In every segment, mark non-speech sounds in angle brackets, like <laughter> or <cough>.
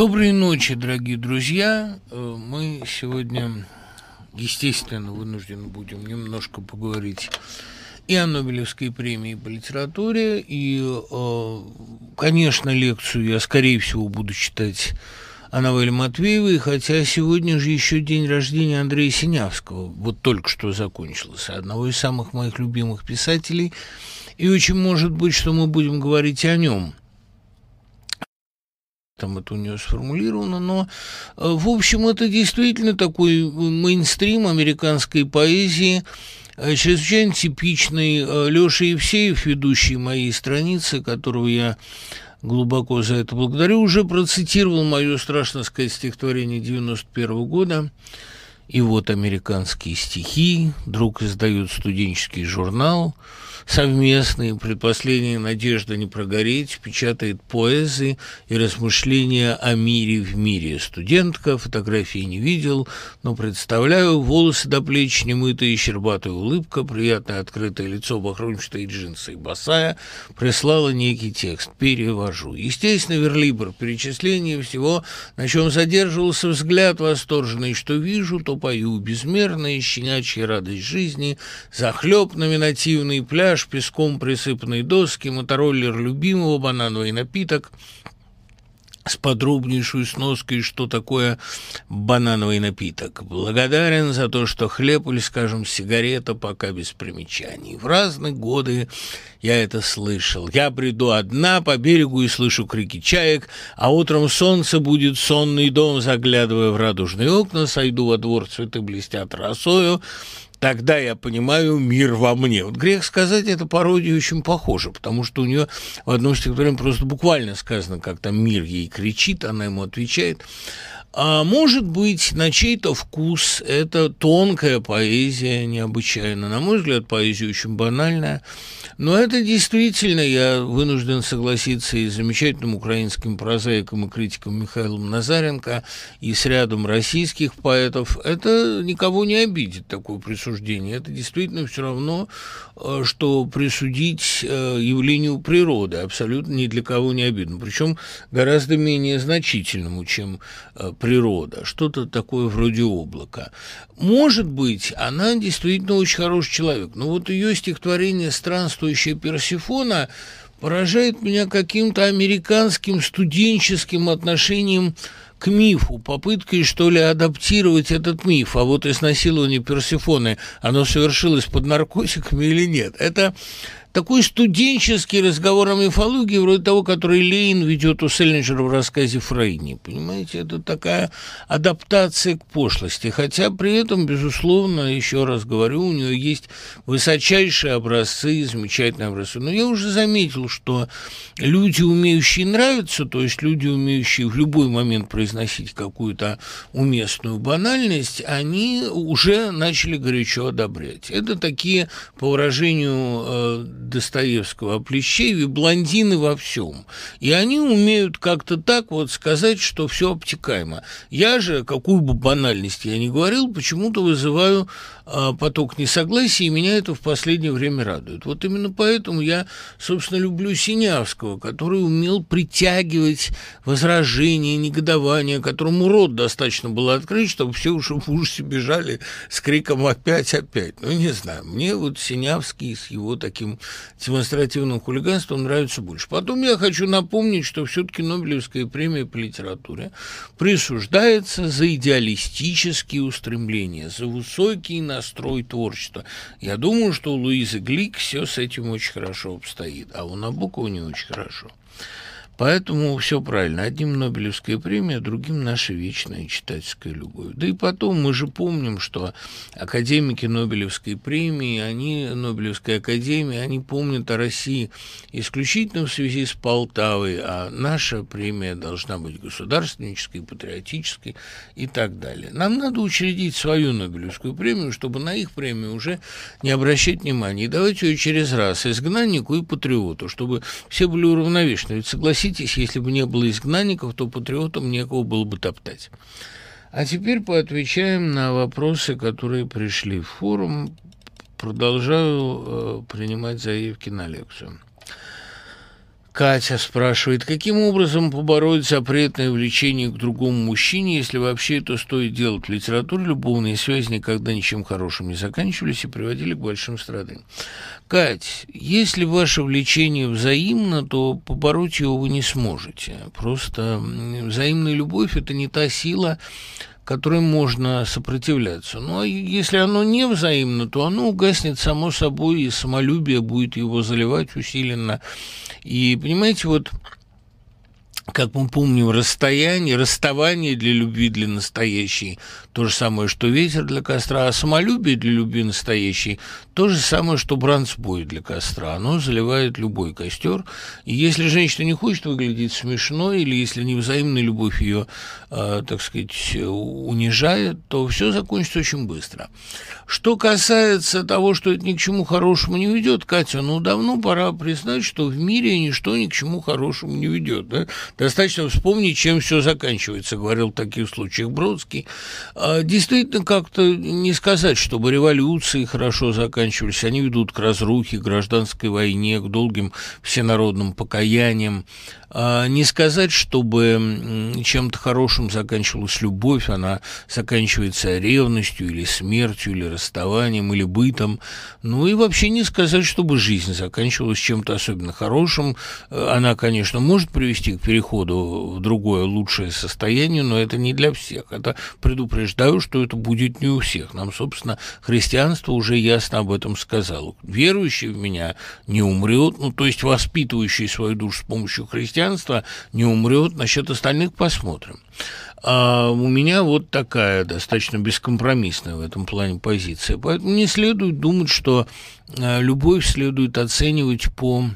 Доброй ночи, дорогие друзья. Э, мы сегодня, естественно, вынуждены будем немножко поговорить и о Нобелевской премии по литературе, и, э, конечно, лекцию я, скорее всего, буду читать о Новелле Матвеевой, хотя сегодня же еще день рождения Андрея Синявского, вот только что закончился, одного из самых моих любимых писателей, и очень может быть, что мы будем говорить о нем – там это у нее сформулировано, но, э, в общем, это действительно такой мейнстрим американской поэзии, э, чрезвычайно типичный э, Леша Евсеев, ведущий моей страницы, которого я глубоко за это благодарю, уже процитировал мое, страшно сказать, стихотворение 91 года. И вот американские стихи, друг издает студенческий журнал – совместные, предпоследняя надежда не прогореть, печатает поэзы и размышления о мире в мире. Студентка, фотографии не видел, но представляю, волосы до плеч немытые, щербатая улыбка, приятное открытое лицо, бахромчатые джинсы и босая, прислала некий текст. Перевожу. Естественно, верлибр, перечисление всего, на чем задерживался взгляд восторженный, что вижу, то пою, безмерная щенячья радость жизни, захлеб номинативный пляж, пляж, песком присыпанные доски, мотороллер любимого, банановый напиток с подробнейшей сноской, что такое банановый напиток. Благодарен за то, что хлеб или, скажем, сигарета пока без примечаний. В разные годы я это слышал. Я приду одна по берегу и слышу крики чаек, а утром солнце будет сонный дом, заглядывая в радужные окна, сойду во двор, цветы блестят росою, тогда я понимаю мир во мне. Вот грех сказать, эта пародия очень похожа, потому что у нее в одном стихотворении просто буквально сказано, как там мир ей кричит, она ему отвечает. А может быть, на чей-то вкус это тонкая поэзия, необычайно. На мой взгляд, поэзия очень банальная. Но это действительно, я вынужден согласиться и с замечательным украинским прозаиком и критиком Михаилом Назаренко, и с рядом российских поэтов. Это никого не обидит, такое присуждение. Это действительно все равно, э, что присудить э, явлению природы. Абсолютно ни для кого не обидно. Причем гораздо менее значительному, чем э, природа. Что-то такое вроде облака. Может быть, она действительно очень хороший человек. Но вот ее стихотворение «Странствует странствующая Персифона поражает меня каким-то американским студенческим отношением к мифу, попыткой, что ли, адаптировать этот миф. А вот изнасилование Персифоны, оно совершилось под наркотиками или нет? Это такой студенческий разговор о мифологии, вроде того, который Лейн ведет у Селлинджера в рассказе Фрейни. Понимаете, это такая адаптация к пошлости. Хотя при этом, безусловно, еще раз говорю, у нее есть высочайшие образцы, замечательные образцы. Но я уже заметил, что люди, умеющие нравиться, то есть люди, умеющие в любой момент произносить какую-то уместную банальность, они уже начали горячо одобрять. Это такие, по выражению э, Достоевского о Плещееве блондины во всем. И они умеют как-то так вот сказать, что все обтекаемо. Я же, какую бы банальность я ни говорил, почему-то вызываю а, поток несогласия, и меня это в последнее время радует. Вот именно поэтому я, собственно, люблю Синявского, который умел притягивать возражения, негодования, которому рот достаточно было открыть, чтобы все уже в ужасе бежали с криком «опять, опять». Ну, не знаю, мне вот Синявский с его таким демонстративным хулиганством нравится больше. Потом я хочу напомнить, что все-таки Нобелевская премия по литературе присуждается за идеалистические устремления, за высокий настрой творчества. Я думаю, что у Луизы Глик все с этим очень хорошо обстоит, а у Набокова не очень хорошо. Поэтому все правильно. Одним Нобелевская премия, другим наша вечная читательская любовь. Да и потом мы же помним, что академики Нобелевской премии, они, Нобелевской академии, они помнят о России исключительно в связи с Полтавой, а наша премия должна быть государственнической, патриотической и так далее. Нам надо учредить свою Нобелевскую премию, чтобы на их премию уже не обращать внимания. И давать ее через раз изгнаннику и патриоту, чтобы все были уравновешены. Ведь согласитесь, Согласитесь, если бы не было изгнанников, то патриотам некого было бы топтать. А теперь поотвечаем на вопросы, которые пришли в форум. Продолжаю э, принимать заявки на лекцию. Катя спрашивает, каким образом побороть запретное влечение к другому мужчине, если вообще это стоит делать? В литературе любовные связи никогда ничем хорошим не заканчивались и приводили к большим страданиям. Кать, если ваше влечение взаимно, то побороть его вы не сможете. Просто взаимная любовь – это не та сила, которой можно сопротивляться. Ну, а если оно не взаимно, то оно угаснет само собой, и самолюбие будет его заливать усиленно. И, понимаете, вот как мы помним, расстояние, расставание для любви для настоящей то же самое, что ветер для костра, а самолюбие для любви настоящей то же самое, что бранцбой для костра. Оно заливает любой костер. И если женщина не хочет выглядеть смешно, или если невзаимная любовь ее, э, так сказать, унижает, то все закончится очень быстро. Что касается того, что это ни к чему хорошему не ведет, Катя, ну давно пора признать, что в мире ничто ни к чему хорошему не ведет. Да? Достаточно вспомнить, чем все заканчивается, говорил в таких случаях Бродский. А, действительно, как-то не сказать, чтобы революции хорошо заканчивались. Они ведут к разрухе, к гражданской войне, к долгим всенародным покаяниям. А, не сказать, чтобы чем-то хорошим заканчивалась любовь, она заканчивается ревностью или смертью, или расставанием, или бытом. Ну и вообще не сказать, чтобы жизнь заканчивалась чем-то особенно хорошим. Она, конечно, может привести к переходу в другое лучшее состояние, но это не для всех. Это предупреждаю, что это будет не у всех. Нам, собственно, христианство уже ясно об этом сказало. Верующий в меня не умрет, ну то есть воспитывающий свою душу с помощью христианства, не умрет, насчет остальных посмотрим. А у меня вот такая достаточно бескомпромиссная в этом плане позиция. Поэтому не следует думать, что а, любовь следует оценивать по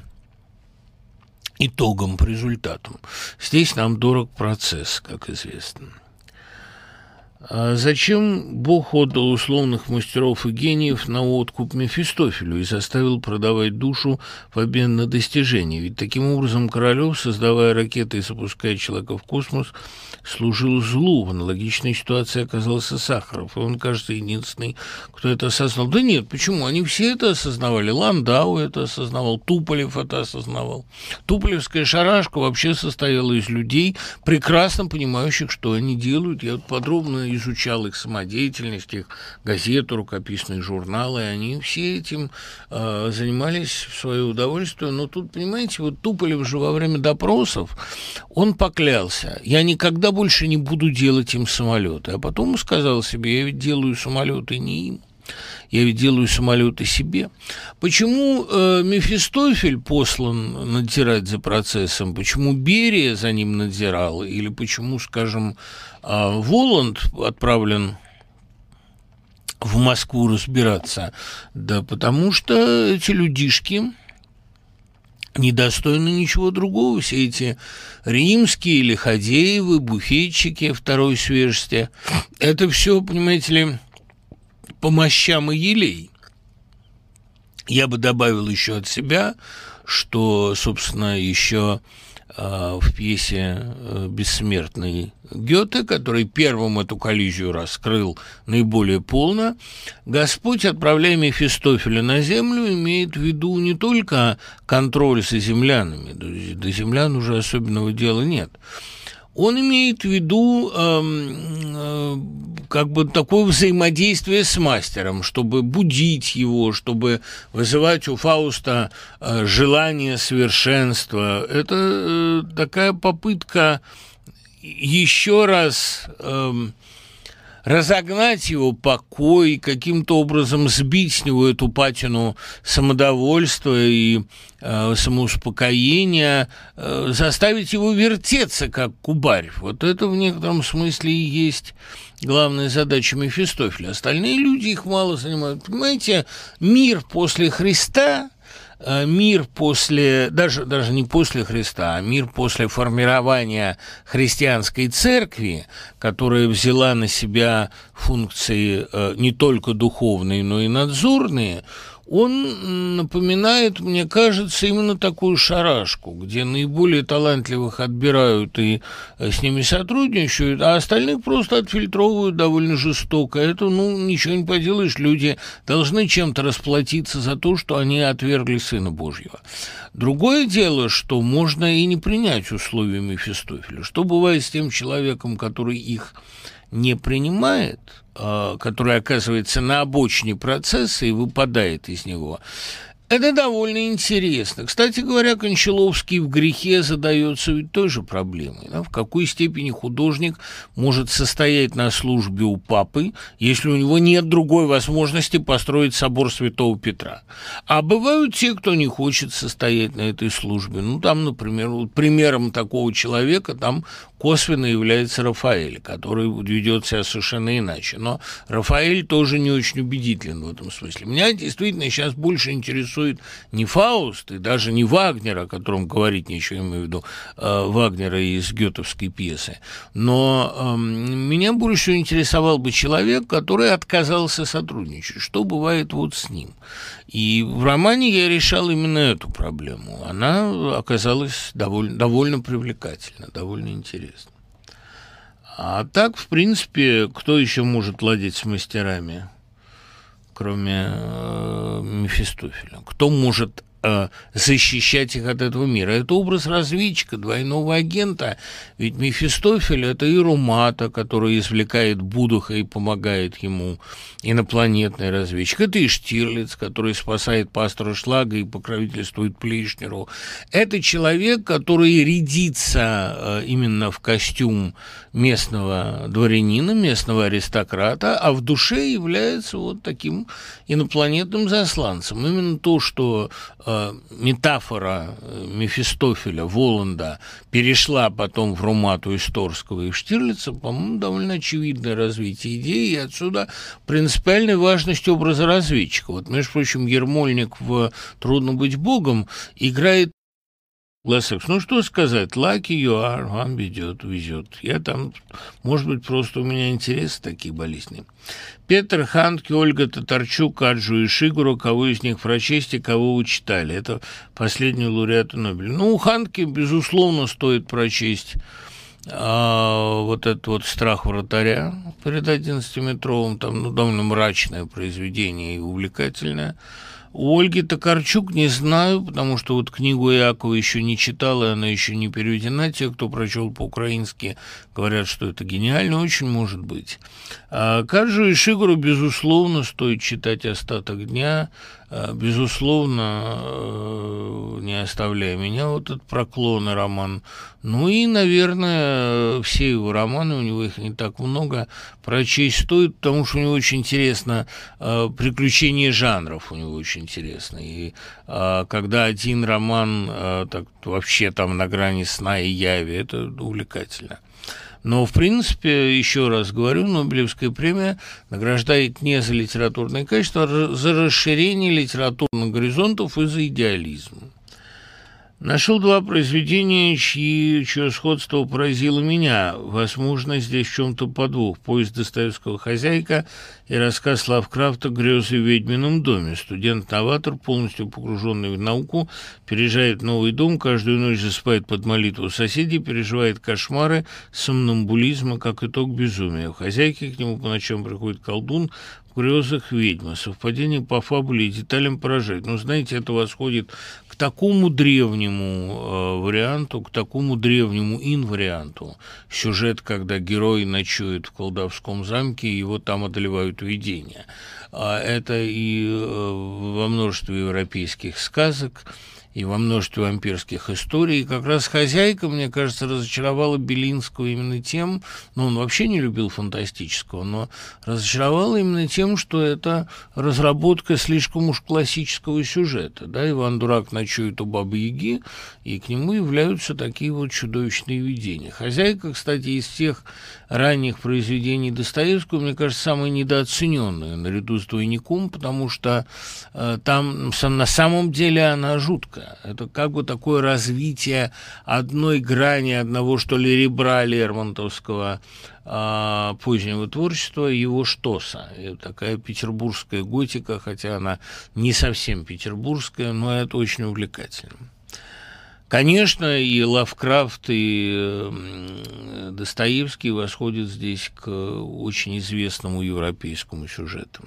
итогам, по результатам. Здесь нам дорог процесс, как известно. А зачем Бог отдал условных мастеров и гениев на откуп Мефистофелю и заставил продавать душу в обмен на достижения? Ведь таким образом Королев, создавая ракеты и запуская человека в космос, служил злу. В аналогичной ситуации оказался Сахаров, и он, кажется, единственный, кто это осознал. Да нет, почему? Они все это осознавали. Ландау это осознавал, Туполев это осознавал. Туполевская шарашка вообще состояла из людей, прекрасно понимающих, что они делают. Я подробно изучал их самодеятельность, их газету, рукописные журналы, они все этим э, занимались в свое удовольствие. Но тут, понимаете, вот Туполев же во время допросов, он поклялся, я никогда больше не буду делать им самолеты. А потом сказал себе, я ведь делаю самолеты не им. Я ведь делаю самолеты себе. Почему э, Мефистофель послан надзирать за процессом? Почему Берия за ним надзирал? Или почему, скажем, э, Воланд отправлен в Москву разбираться? Да потому что эти людишки недостойны ничего другого. Все эти римские лиходеевы, буфетчики второй свежести, это все, понимаете ли, по мощам и елей. Я бы добавил еще от себя, что, собственно, еще в пьесе э, «Бессмертный Гёте», который первым эту коллизию раскрыл наиболее полно, Господь, отправляя Мефистофеля на землю, имеет в виду не только контроль за землянами, до землян уже особенного дела нет – он имеет в виду э, э, как бы такое взаимодействие с мастером, чтобы будить его, чтобы вызывать у Фауста э, желание совершенства. Это э, такая попытка еще раз... Э, разогнать его покой, каким-то образом сбить с него эту патину самодовольства и э, самоуспокоения, э, заставить его вертеться, как кубарь. Вот это в некотором смысле и есть главная задача Мефистофеля. Остальные люди их мало занимают. Понимаете, мир после Христа мир после, даже, даже не после Христа, а мир после формирования христианской церкви, которая взяла на себя функции э, не только духовные, но и надзорные, он напоминает, мне кажется, именно такую шарашку, где наиболее талантливых отбирают и э, с ними сотрудничают, а остальных просто отфильтровывают довольно жестоко. Это, ну, ничего не поделаешь, люди должны чем-то расплатиться за то, что они отвергли Сына Божьего. Другое дело, что можно и не принять условия Мефистофеля. Что бывает с тем человеком, который их не принимает, а, который оказывается на обочине процесса и выпадает из него, это довольно интересно. Кстати говоря, Кончаловский в грехе задается ведь той же проблемой. Да? В какой степени художник может состоять на службе у папы, если у него нет другой возможности построить собор Святого Петра. А бывают те, кто не хочет состоять на этой службе. Ну, там, например, вот примером такого человека там косвенно является Рафаэль, который ведет себя совершенно иначе. Но Рафаэль тоже не очень убедителен в этом смысле. Меня действительно сейчас больше интересует не Фауст и даже не Вагнер, о котором говорить нечего, имею в виду э, Вагнера из гетовской пьесы. Но э, меня больше интересовал бы человек, который отказался сотрудничать. Что бывает вот с ним? И в романе я решал именно эту проблему. Она оказалась довольно, довольно привлекательна, довольно интересна. А так, в принципе, кто еще может ладить с мастерами, кроме э, Мефистофеля? Кто может Э, защищать их от этого мира. Это образ разведчика, двойного агента. Ведь Мефистофель – это и Румата, который извлекает Будуха и помогает ему, инопланетный разведчик. Это и Штирлиц, который спасает пастора Шлага и покровительствует Плейшнеру. Это человек, который рядится э, именно в костюм местного дворянина, местного аристократа, а в душе является вот таким инопланетным засланцем. Именно то, что э, метафора э, Мефистофеля, Воланда перешла потом в Румату Исторского и Штирлица, по-моему, довольно очевидное развитие идеи, и отсюда принципиальная важность образа разведчика. Вот, между прочим, Ермольник в «Трудно быть богом» играет Лассекс, ну что сказать, lucky you are, вам ведет, везет. Я там, может быть, просто у меня интересы такие болезни. Петр Ханки, Ольга Татарчук, Аджу и Шигуру, кого из них прочесть и кого вы читали. Это последний лауреат Нобеля. Ну, Ханки, безусловно, стоит прочесть а, вот этот вот «Страх вратаря» перед 11-метровым, там ну, довольно мрачное произведение и увлекательное – у Ольги Токарчук не знаю, потому что вот книгу Иакова еще не читала, она еще не переведена. Те, кто прочел по-украински, говорят, что это гениально, очень может быть. А Каджу и Шигуру, безусловно, стоит читать «Остаток дня», безусловно, э, не оставляя меня, вот этот проклонный роман. Ну и, наверное, все его романы, у него их не так много, прочесть стоит, потому что у него очень интересно э, приключение жанров, у него очень интересно. И когда один роман э, так, вообще там на грани сна и яви, это увлекательно. Но, в принципе, еще раз говорю, Нобелевская премия награждает не за литературное качество, а за расширение литературных горизонтов и за идеализм. Нашел два произведения, чьи, чье сходство поразило меня. Возможно, здесь в чем-то подвох. Поезд Достоевского «Хозяйка» и рассказ Лавкрафта «Грезы в ведьмином доме». Студент-новатор, полностью погруженный в науку, переезжает в новый дом, каждую ночь засыпает под молитву соседей, переживает кошмары, сомнамбулизма, как итог безумия. В «Хозяйке» к нему по ночам приходит колдун, в грезах ведьма. Совпадение по фабуле и деталям поражает. Но, знаете, это восходит к такому древнему э, варианту, к такому древнему инварианту. Сюжет, когда герой ночует в колдовском замке, и его там одолевают видения. А это и э, во множестве европейских сказок, и во множестве вампирских историй. И как раз «Хозяйка», мне кажется, разочаровала Белинского именно тем, ну, он вообще не любил фантастического, но разочаровала именно тем, что это разработка слишком уж классического сюжета. Да, Иван Дурак ночует у Бабы-Яги, и к нему являются такие вот чудовищные видения. «Хозяйка», кстати, из всех ранних произведений Достоевского, мне кажется, самая недооцененная наряду с «Двойником», потому что э, там на самом деле она жуткая. Это как бы такое развитие одной грани, одного, что ли, ребра Лермонтовского а, позднего творчества, его Штоса. И такая петербургская готика, хотя она не совсем петербургская, но это очень увлекательно. Конечно, и Лавкрафт, и Достоевский восходят здесь к очень известному европейскому сюжету.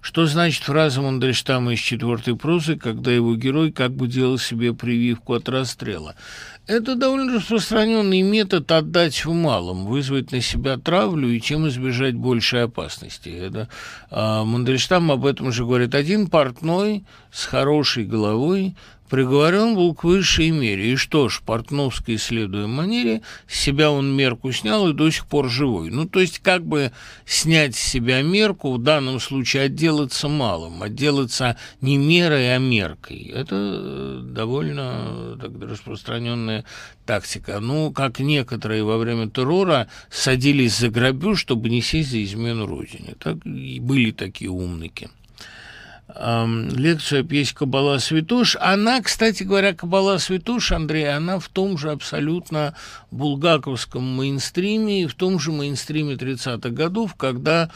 Что значит фраза Мандельштама из четвертой прозы, когда его герой как бы делал себе прививку от расстрела? Это довольно распространенный метод отдать в малом, вызвать на себя травлю и тем избежать большей опасности. Это, а, Мандельштам об этом же говорит. Один портной с хорошей головой Приговорен был к высшей мере. И что ж, Портновской, следуя манере, с себя он мерку снял и до сих пор живой. Ну, то есть, как бы снять с себя мерку, в данном случае отделаться малым, отделаться не мерой, а меркой. Это э, довольно так, распространенная тактика. Ну, как некоторые во время террора садились за грабеж, чтобы не сесть за измену Родине. Так и были такие умники лекцию пьесе «Кабала Святош». Она, кстати говоря, «Кабала Святош», Андрей, она в том же абсолютно булгаковском мейнстриме и в том же мейнстриме 30-х годов, когда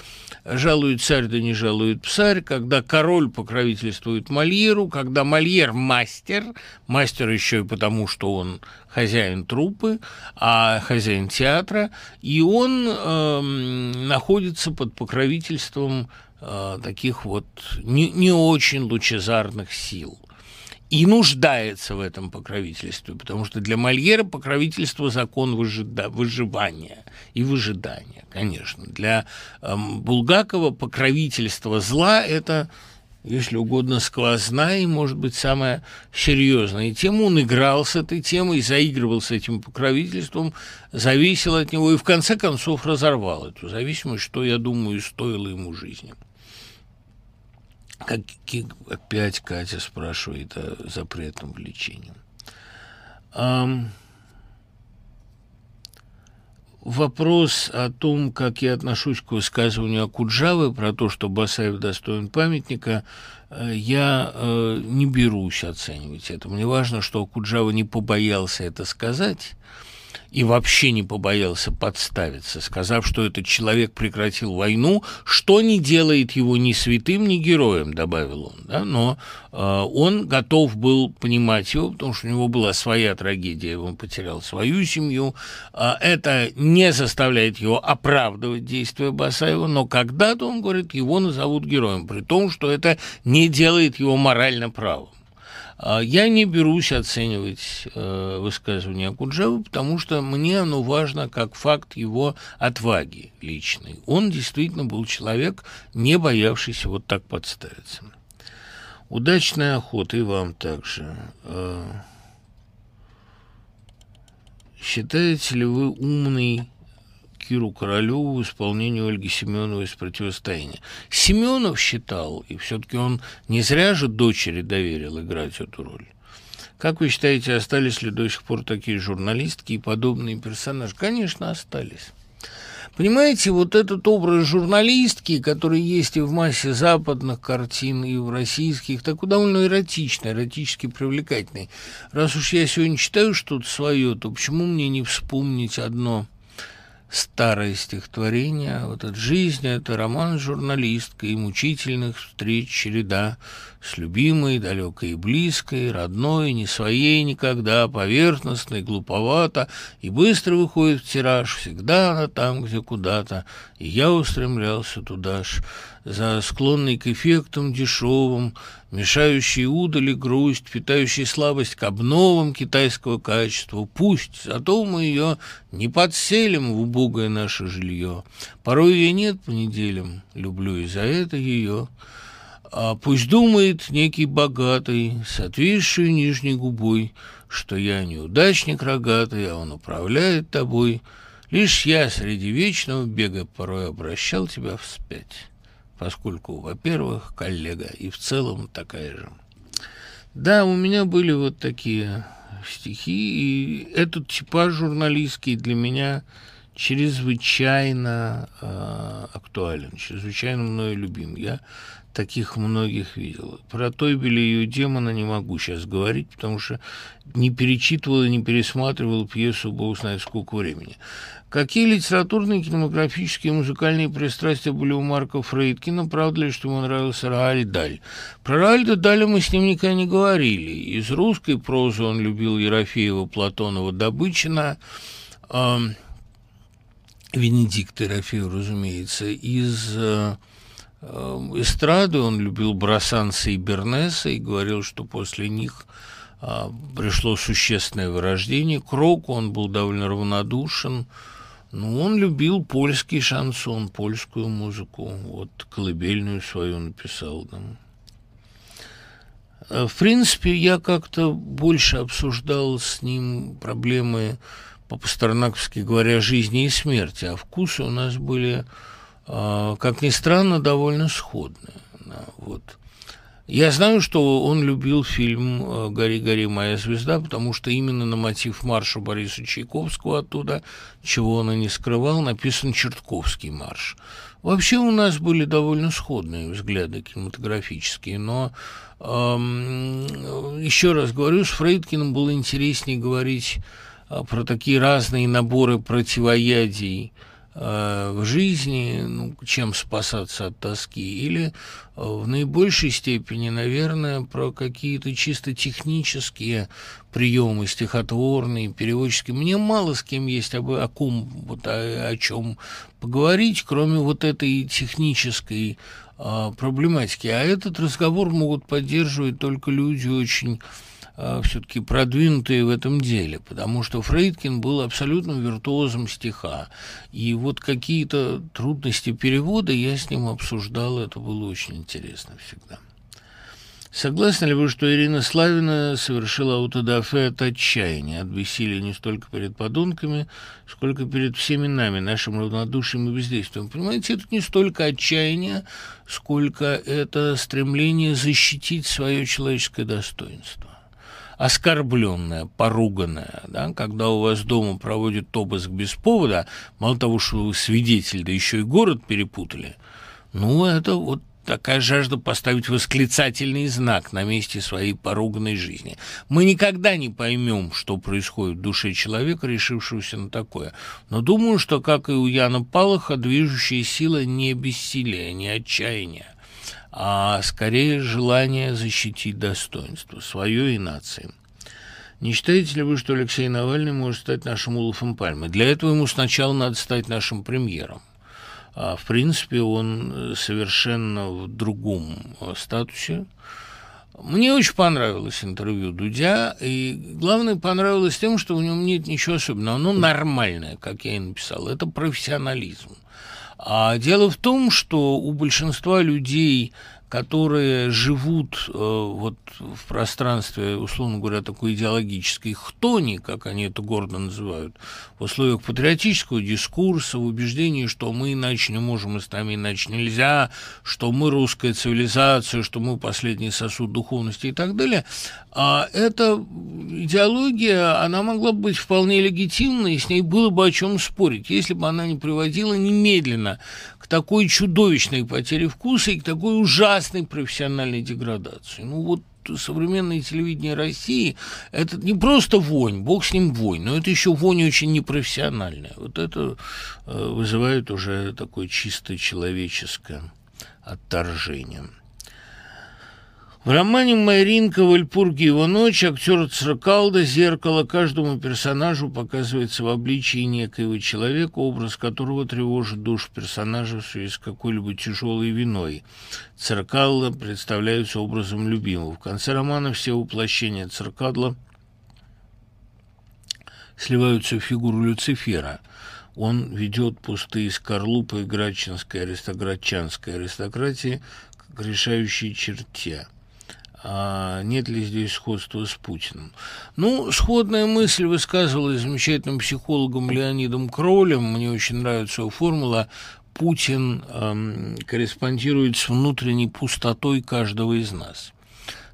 жалует царь, да не жалует псарь, когда король покровительствует Мольеру, когда Мольер мастер, мастер еще и потому, что он хозяин труппы, а хозяин театра, и он э, находится под покровительством э, таких вот не, не очень лучезарных сил и нуждается в этом покровительстве, потому что для Мольера покровительство – закон выжида, выживания и выжидания, конечно. Для э, Булгакова покровительство зла – это если угодно, сквозная и, может быть, самая серьезная тема. Он играл с этой темой, заигрывал с этим покровительством, зависел от него и, в конце концов, разорвал эту зависимость, что, я думаю, стоило ему жизни. Как, опять Катя спрашивает о запретном влечении. Um, вопрос о том, как я отношусь к высказыванию Акуджавы про то, что Басаев достоин памятника, э, я э, не берусь оценивать это. Мне важно, что Акуджава не побоялся это сказать, и вообще не побоялся подставиться, сказав, что этот человек прекратил войну, что не делает его ни святым, ни героем, добавил он. Да? Но э, он готов был понимать его, потому что у него была своя трагедия, он потерял свою семью. Э, это не заставляет его оправдывать действия Басаева, но когда-то, он говорит, его назовут героем, при том, что это не делает его морально правым. А, я не берусь оценивать э, высказывание Акуджавы, потому что мне оно важно как факт его отваги личной. Он действительно был человек, не боявшийся вот так подставиться. Удачной охоты и вам также. Э, считаете ли вы умный Киру Королеву в исполнении Ольги Семеновой из «Противостояния». Семенов считал, и все-таки он не зря же дочери доверил играть эту роль. Как вы считаете, остались ли до сих пор такие журналистки и подобные персонажи? Конечно, остались. Понимаете, вот этот образ журналистки, который есть и в массе западных картин, и в российских, такой довольно эротичный, эротически привлекательный. Раз уж я сегодня читаю что-то свое, то почему мне не вспомнить одно старое стихотворение. Вот от жизни это роман журналистка и мучительных встреч череда с любимой, далекой и близкой, родной, не своей никогда, поверхностной, глуповато, и быстро выходит в тираж, всегда она там, где куда-то, и я устремлялся туда ж, за склонный к эффектам дешевым, мешающий удали грусть, питающий слабость к обновам китайского качества. Пусть, зато мы ее не подселим в убогое наше жилье. Порой ее нет по неделям, люблю и за это ее. А пусть думает некий богатый, с отвисшей нижней губой, что я неудачник рогатый, а он управляет тобой. Лишь я среди вечного бега порой обращал тебя вспять поскольку, во-первых, коллега, и в целом такая же. Да, у меня были вот такие стихи, и этот типаж журналистский для меня чрезвычайно э, актуален, чрезвычайно мною любим. Я таких многих видел. Про Тойбеля и ее демона не могу сейчас говорить, потому что не перечитывал и не пересматривал пьесу бог знает сколько времени. Какие литературные, кинематографические и музыкальные пристрастия были у Марка Фрейдкина? Правда ли, что ему нравился Рааль Даль? Про Раальда Даля мы с ним никогда не говорили. Из русской прозы он любил Ерофеева, Платонова, Добычина, э, Венедикта Ерофеева, разумеется. Из э, эстрады он любил Брасанса и Бернеса и говорил, что после них э, пришло существенное вырождение. Кроку он был довольно равнодушен, ну, он любил польский шансон, польскую музыку. Вот колыбельную свою написал. Да. Э, в принципе, я как-то больше обсуждал с ним проблемы, по-пастернаковски говоря, жизни и смерти, а вкусы у нас были, э, как ни странно, довольно сходные. Вот. Я знаю, что он любил фильм э, «Гори, гори, моя звезда», потому что именно на мотив марша Бориса Чайковского оттуда, чего он и не скрывал, написан Чертковский марш. Вообще у нас были довольно сходные взгляды кинематографические, но эм, еще раз говорю, с Фрейдкиным было интереснее говорить э, про такие разные наборы противоядий, в жизни, ну, чем спасаться от тоски, или э, в наибольшей степени, наверное, про какие-то чисто технические приемы, стихотворные, переводческие. Мне мало с кем есть об, о ком, вот, о, о чем поговорить, кроме вот этой технической а, проблематики. А этот разговор могут поддерживать только люди очень все-таки продвинутые в этом деле, потому что Фрейдкин был абсолютным виртуозом стиха. И вот какие-то трудности перевода я с ним обсуждал, это было очень интересно всегда. Согласны ли вы, что Ирина Славина совершила аутодафе от отчаяния, от бессилия не столько перед подонками, сколько перед всеми нами, нашим равнодушием и бездействием? Понимаете, это не столько отчаяние, сколько это стремление защитить свое человеческое достоинство оскорбленная, поруганная, да, когда у вас дома проводят обыск без повода, мало того, что вы свидетель, да еще и город перепутали, ну, это вот такая жажда поставить восклицательный знак на месте своей поруганной жизни. Мы никогда не поймем, что происходит в душе человека, решившегося на такое. Но думаю, что, как и у Яна Палаха, движущая сила не бессилие, не отчаяние, а скорее желание защитить достоинство свое и нации. Не считаете ли вы, что Алексей Навальный может стать нашим Улафом Пальмой? Для этого ему сначала надо стать нашим премьером. А, в принципе, он совершенно в другом а, статусе. Мне очень понравилось интервью Дудя, и главное понравилось тем, что в нем нет ничего особенного. Оно нормальное, как я и написал. Это профессионализм. А дело в том, что у большинства людей которые живут э, вот в пространстве, условно говоря, такой идеологической хтони, как они это гордо называют, в условиях патриотического дискурса, в убеждении, что мы иначе не можем, и с нами иначе нельзя, что мы русская цивилизация, что мы последний сосуд духовности и так далее, а эта идеология, она могла быть вполне легитимной, и с ней было бы о чем спорить, если бы она не приводила немедленно к такой чудовищной потере вкуса и к такой ужасной профессиональной деградации. Ну вот современное телевидение России – это не просто вонь, бог с ним вонь, но это еще вонь очень непрофессиональная. Вот это э, вызывает уже такое чисто человеческое отторжение. В романе Майринка «Вальпурги его ночь» актер Циркалда «Зеркало» каждому персонажу показывается в обличии некоего человека, образ которого тревожит душу персонажа в связи с какой-либо тяжелой виной. Циркалда представляется образом любимого. В конце романа все воплощения Циркадла сливаются в фигуру Люцифера. Он ведет пустые скорлупы грачинской аристократчанской аристократии к решающей черте – а нет ли здесь сходства с Путиным. Ну, сходная мысль высказывалась замечательным психологом Леонидом Кролем. Мне очень нравится его формула Путин эм, корреспондирует с внутренней пустотой каждого из нас.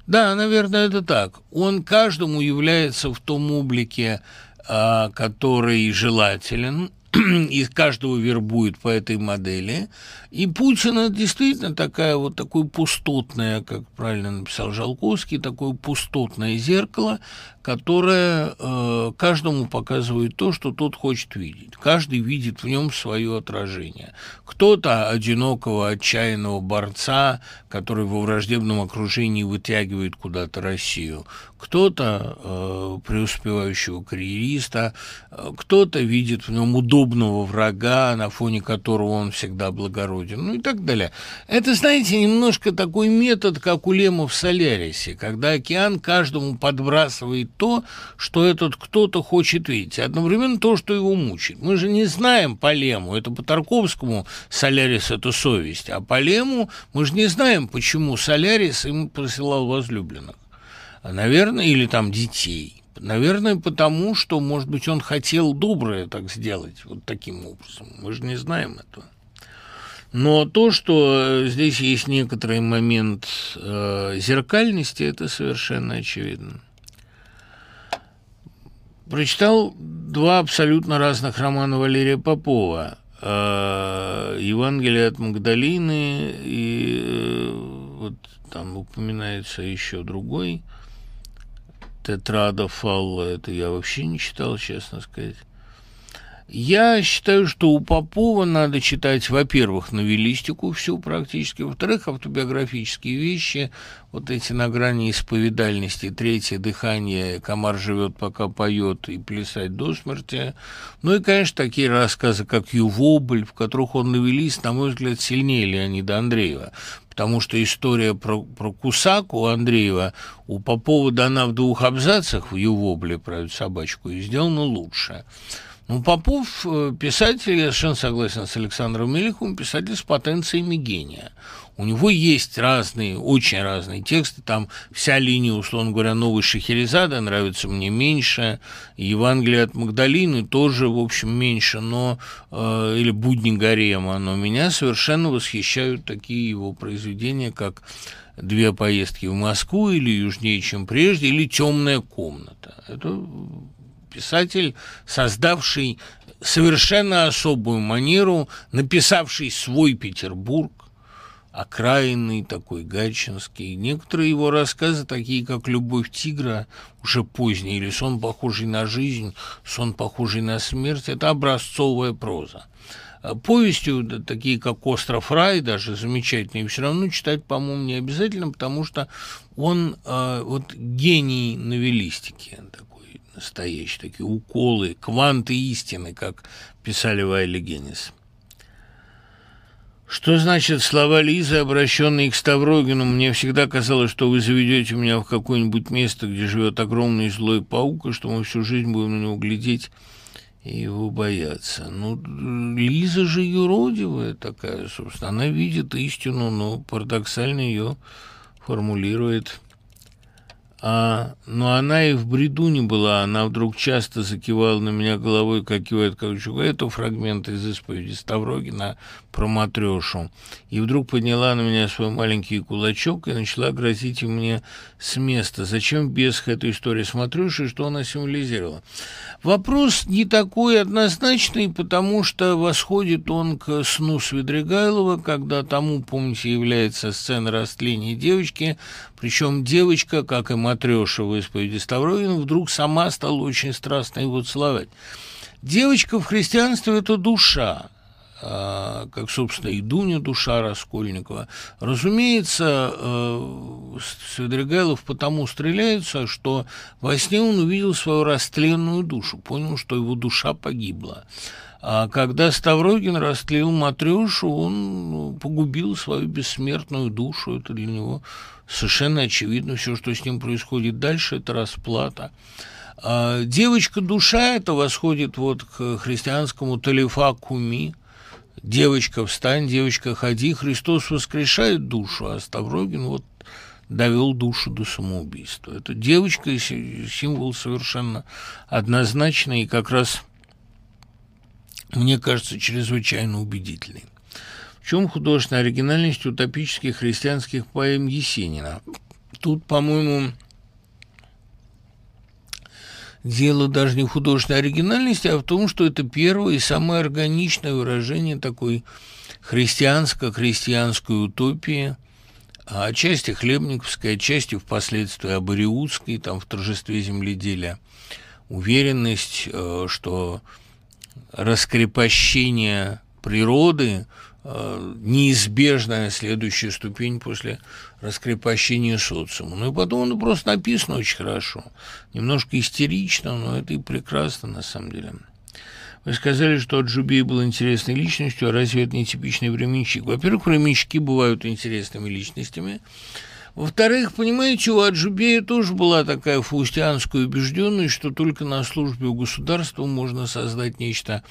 Да, наверное, это так. Он каждому является в том облике, э, который желателен, и каждого вербует по этой модели. И Путин это действительно такая вот такое пустотное, как правильно написал Жалковский, такое пустотное зеркало, которое э, каждому показывает то, что тот хочет видеть. Каждый видит в нем свое отражение. Кто-то одинокого, отчаянного борца, который во враждебном окружении вытягивает куда-то Россию. Кто-то э, преуспевающего карьериста, э, кто-то видит в нем удобного врага, на фоне которого он всегда благороден, ну и так далее. Это, знаете, немножко такой метод, как у Лема в Солярисе, когда океан каждому подбрасывает то, что этот кто-то хочет видеть, и одновременно то, что его мучает. Мы же не знаем по Лему, это по Тарковскому Солярис – это совесть, а по Лему мы же не знаем, почему Солярис им посылал возлюбленных. Наверное, или там детей. Наверное, потому что, может быть, он хотел доброе так сделать, вот таким образом. Мы же не знаем этого. Но то, что здесь есть некоторый момент э, зеркальности, это совершенно очевидно прочитал два абсолютно разных романа Валерия Попова. Э, «Евангелие от Магдалины» и э, вот там упоминается еще другой «Тетрада Фалла». Это я вообще не читал, честно сказать. Я считаю, что у Попова надо читать, во-первых, новеллистику всю практически, во-вторых, автобиографические вещи, вот эти на грани исповедальности, третье дыхание, комар живет, пока поет, и плясать до смерти. Ну и, конечно, такие рассказы, как «Ювобль», в которых он новелист, на мой взгляд, сильнее Леонида Андреева, потому что история про, про Кусаку у Андреева у Попова дана в двух абзацах в «Ювобле» эту собачку и сделана лучше. Ну, Попов э, писатель, я совершенно согласен с Александром Мелиховым, писатель с потенциями гения. У него есть разные, очень разные тексты, там вся линия, условно говоря, новой Шахерезада нравится мне меньше, Евангелие от Магдалины тоже, в общем, меньше, но, э, или Будни Гарема, но меня совершенно восхищают такие его произведения, как «Две поездки в Москву» или «Южнее, чем прежде», или «Темная комната». Это писатель, создавший совершенно особую манеру, написавший свой Петербург, окраинный такой, гатчинский. Некоторые его рассказы, такие как «Любовь тигра», уже поздние, или «Сон, похожий на жизнь», «Сон, похожий на смерть» — это образцовая проза. Повестью, такие как «Остров рай», даже замечательные, все равно читать, по-моему, не обязательно, потому что он э, вот гений новеллистики такой настоящие, такие уколы, кванты истины, как писали Вайли Геннис. Что значит слова Лизы, обращенные к Ставрогину? Мне всегда казалось, что вы заведете меня в какое-нибудь место, где живет огромный злой паук, и что мы всю жизнь будем на него глядеть и его бояться. Ну, Лиза же юродивая такая, собственно. Она видит истину, но парадоксально ее формулирует а, но она и в бреду не была, она вдруг часто закивала на меня головой, как кивает Ковчук. Это фрагмент из исповеди Ставрогина про матрешу. И вдруг подняла на меня свой маленький кулачок и начала грозить мне с места. Зачем без этой истории с матрешей, что она символизировала? Вопрос не такой однозначный, потому что восходит он к сну Свидригайлова, когда тому, помните, является сцена растления девочки, причем девочка, как и Матреша в исповеди Ставровина, вдруг сама стала очень страстно его целовать. Девочка в христианстве – это душа, а, как, собственно, и Дуня душа Раскольникова. Разумеется, э, Свидригайлов потому стреляется, что во сне он увидел свою растленную душу, понял, что его душа погибла. А когда Ставрогин растлил Матрёшу, он ну, погубил свою бессмертную душу. Это для него совершенно очевидно. Все, что с ним происходит дальше, это расплата. А девочка-душа это восходит вот к христианскому талифа куми. Девочка, встань, девочка, ходи. Христос воскрешает душу, а Ставрогин вот довел душу до самоубийства. Это девочка символ совершенно однозначный и как раз мне кажется, чрезвычайно убедительной. В чем художественная оригинальность утопических христианских поэм Есенина? Тут, по-моему, дело даже не в художественной оригинальности, а в том, что это первое и самое органичное выражение такой христианско-крестьянской утопии, а отчасти хлебниковской, отчасти впоследствии абориутской, там в торжестве земледелия. Уверенность, э, что раскрепощение природы э, неизбежная следующая ступень после раскрепощения социума. Ну и потом оно просто написано очень хорошо. Немножко истерично, но это и прекрасно на самом деле. Вы сказали, что Джубей был интересной личностью, а разве это не типичный временщик? Во-первых, временщики бывают интересными личностями, во-вторых, понимаете, у Аджубея тоже была такая фаустианская убежденность, что только на службе у государства можно создать нечто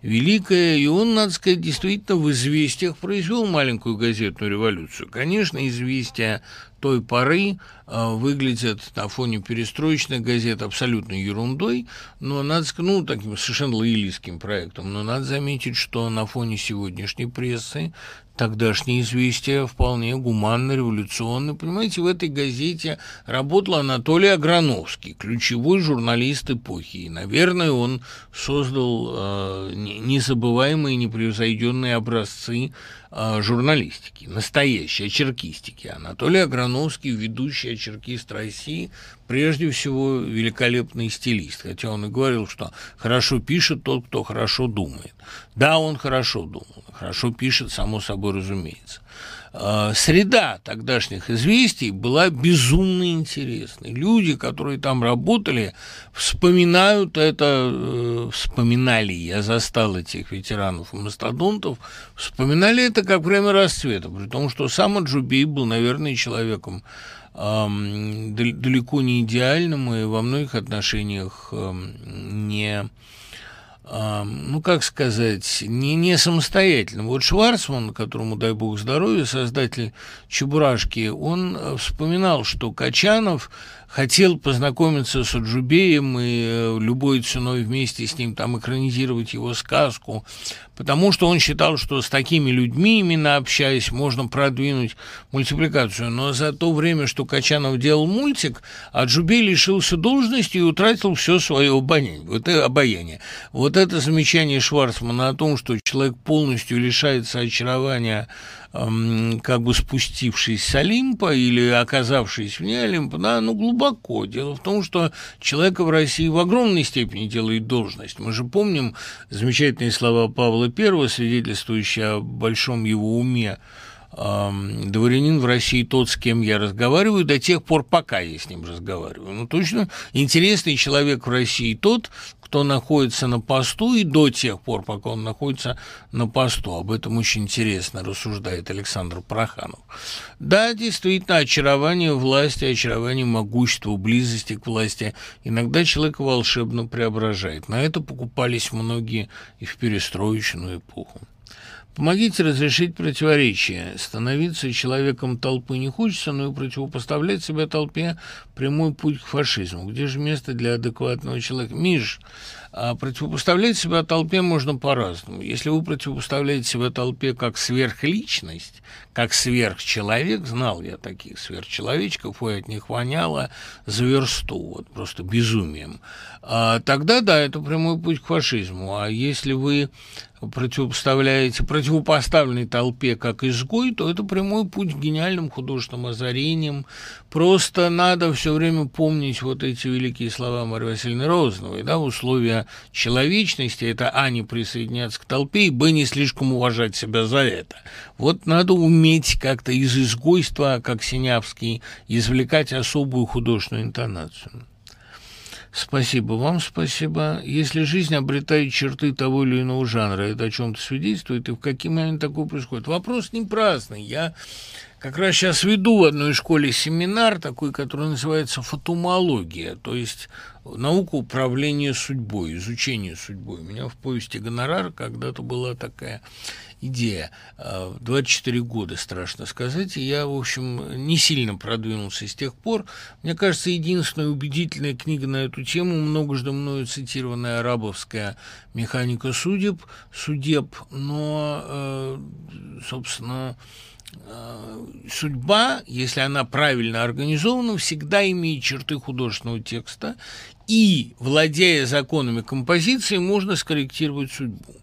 великое, и он, надо сказать, действительно в «Известиях» произвел маленькую газетную революцию. Конечно, «Известия» той поры выглядят на фоне перестроечных газет абсолютно ерундой, но надо сказать, ну, таким совершенно лоялистским проектом, но надо заметить, что на фоне сегодняшней прессы тогдашние известия вполне гуманно, революционно. Понимаете, в этой газете работал Анатолий Аграновский, ключевой журналист эпохи. И, наверное, он создал э, незабываемые, непревзойденные образцы э, журналистики, настоящей очеркистики. Анатолий Аграновский, ведущий очеркист России, прежде всего великолепный стилист, хотя он и говорил, что хорошо пишет тот, кто хорошо думает. Да, он хорошо думал, хорошо пишет, само собой разумеется. А, среда тогдашних известий была безумно интересной. Люди, которые там работали, вспоминают это, э, вспоминали, я застал этих ветеранов и мастодонтов, вспоминали это как время расцвета, при том, что сам Аджубей был, наверное, человеком далеко не идеальным и во многих отношениях не ну, как сказать, не, не самостоятельно. Вот Шварцман, которому, дай бог здоровья, создатель «Чебурашки», он э, вспоминал, что Качанов хотел познакомиться с Аджубеем и э, любой ценой вместе с ним там экранизировать его сказку, потому что он считал, что с такими людьми, именно общаясь, можно продвинуть мультипликацию. Но за то время, что Качанов делал мультик, Аджубей лишился должности и утратил все свое обаяние. Вот это обаяние. Вот это замечание Шварцмана о том, что человек полностью лишается очарования как бы спустившись с Олимпа или оказавшись вне Олимпа, да, ну, глубоко. Дело в том, что человека в России в огромной степени делает должность. Мы же помним замечательные слова Павла I, свидетельствующие о большом его уме, дворянин в России тот, с кем я разговариваю, до тех пор, пока я с ним разговариваю. Ну, точно, интересный человек в России тот, кто находится на посту и до тех пор, пока он находится на посту. Об этом очень интересно рассуждает Александр Проханов. Да, действительно, очарование власти, очарование могущества, близости к власти иногда человека волшебно преображает. На это покупались многие и в перестроечную эпоху. Помогите разрешить противоречие. Становиться человеком толпы не хочется, но и противопоставлять себя толпе прямой путь к фашизму. Где же место для адекватного человека? Миш, а противопоставлять себя толпе можно по-разному. Если вы противопоставляете себя толпе как сверхличность, как сверхчеловек, знал я таких сверхчеловечков, и от них воняло за версту, вот просто безумием, а, тогда да, это прямой путь к фашизму. А если вы противопоставляете противопоставленной толпе как изгой, то это прямой путь к гениальным художественным озарениям. Просто надо все время помнить вот эти великие слова Марии Васильевны Розановой, да, условия человечности, это а, не присоединяться к толпе, и б, не слишком уважать себя за это. Вот надо уметь как-то из изгойства, как Синявский, извлекать особую художественную интонацию. Спасибо вам, спасибо. Если жизнь обретает черты того или иного жанра, это о чем-то свидетельствует, и в какие моменты такое происходит? Вопрос не праздный. Я как раз сейчас веду в одной школе семинар такой, который называется фатумология, то есть наука управления судьбой, изучение судьбой. У меня в повести «Гонорар» когда-то была такая идея. 24 а, года, страшно сказать, и я, в общем, не сильно продвинулся с тех пор. Мне кажется, единственная убедительная книга на эту тему, многожды мною цитированная арабовская «Механика судеб», судеб, но, э, собственно, судьба, если она правильно организована, всегда имеет черты художественного текста, и, владея законами композиции, можно скорректировать судьбу.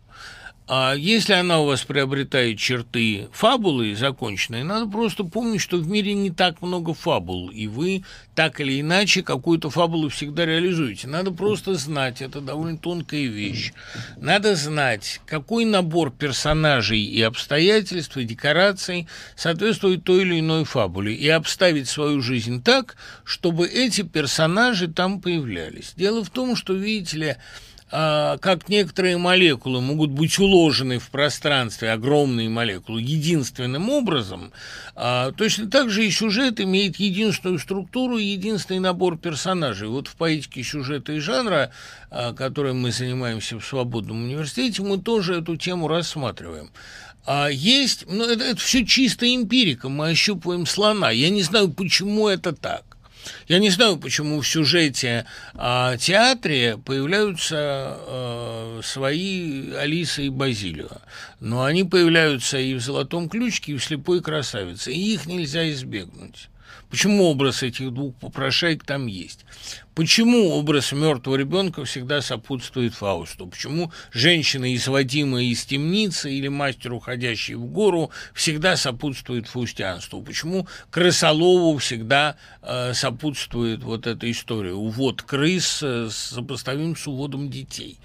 А если она у вас приобретает черты фабулы законченные, надо просто помнить, что в мире не так много фабул, и вы так или иначе какую-то фабулу всегда реализуете. Надо просто знать, это довольно тонкая вещь. Надо знать, какой набор персонажей и обстоятельств, и декораций соответствует той или иной фабуле, и обставить свою жизнь так, чтобы эти персонажи там появлялись. Дело в том, что, видите ли, как некоторые молекулы могут быть уложены в пространстве, огромные молекулы, единственным образом, а, точно так же и сюжет имеет единственную структуру единственный набор персонажей. Вот в поэтике сюжета и жанра, а, которым мы занимаемся в Свободном университете, мы тоже эту тему рассматриваем. А есть, ну это, это все чисто эмпирика, мы ощупываем слона. Я не знаю, почему это так. Я не знаю, почему в сюжете а, театре появляются а, свои Алиса и Базилио, но они появляются и в «Золотом ключике», и в «Слепой красавице», и их нельзя избегнуть. Почему образ этих двух попрошаек там есть? Почему образ мертвого ребенка всегда сопутствует Фаусту? Почему женщина, изводимая из темницы, или мастер, уходящий в гору, всегда сопутствует фаустианству? Почему крысолову всегда э, сопутствует вот эта история? Увод крыс э, сопоставим с уводом детей.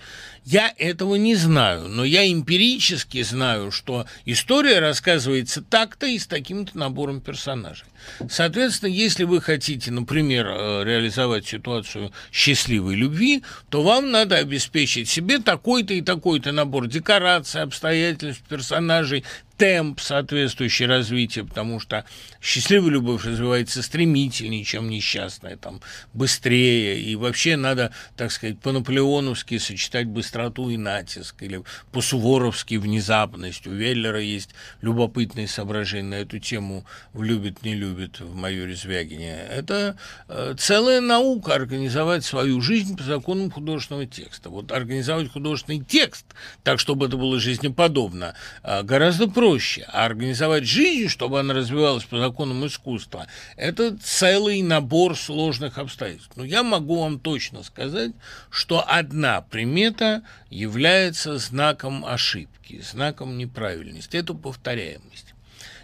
Я этого не знаю, но я эмпирически знаю, что история рассказывается так-то и с таким-то набором персонажей. Соответственно, если вы хотите, например, э, реализовать ситуацию счастливой любви, то вам надо обеспечить себе такой-то и такой-то набор декораций, обстоятельств, персонажей, темп, соответствующий развитию, потому что счастливая любовь развивается стремительнее, чем несчастная, там, быстрее, и вообще надо, так сказать, по-наполеоновски сочетать быстроту и натиск, или по-суворовски внезапность. У Веллера есть любопытные соображения на эту тему в «Любит, не любит» в майоре Звягине. Это э, целая наука организовать свою жизнь по законам художественного текста. Вот организовать художественный текст так, чтобы это было жизнеподобно, э, гораздо проще проще, а организовать жизнь, чтобы она развивалась по законам искусства, это целый набор сложных обстоятельств. Но я могу вам точно сказать, что одна примета является знаком ошибки, знаком неправильности. Это повторяемость.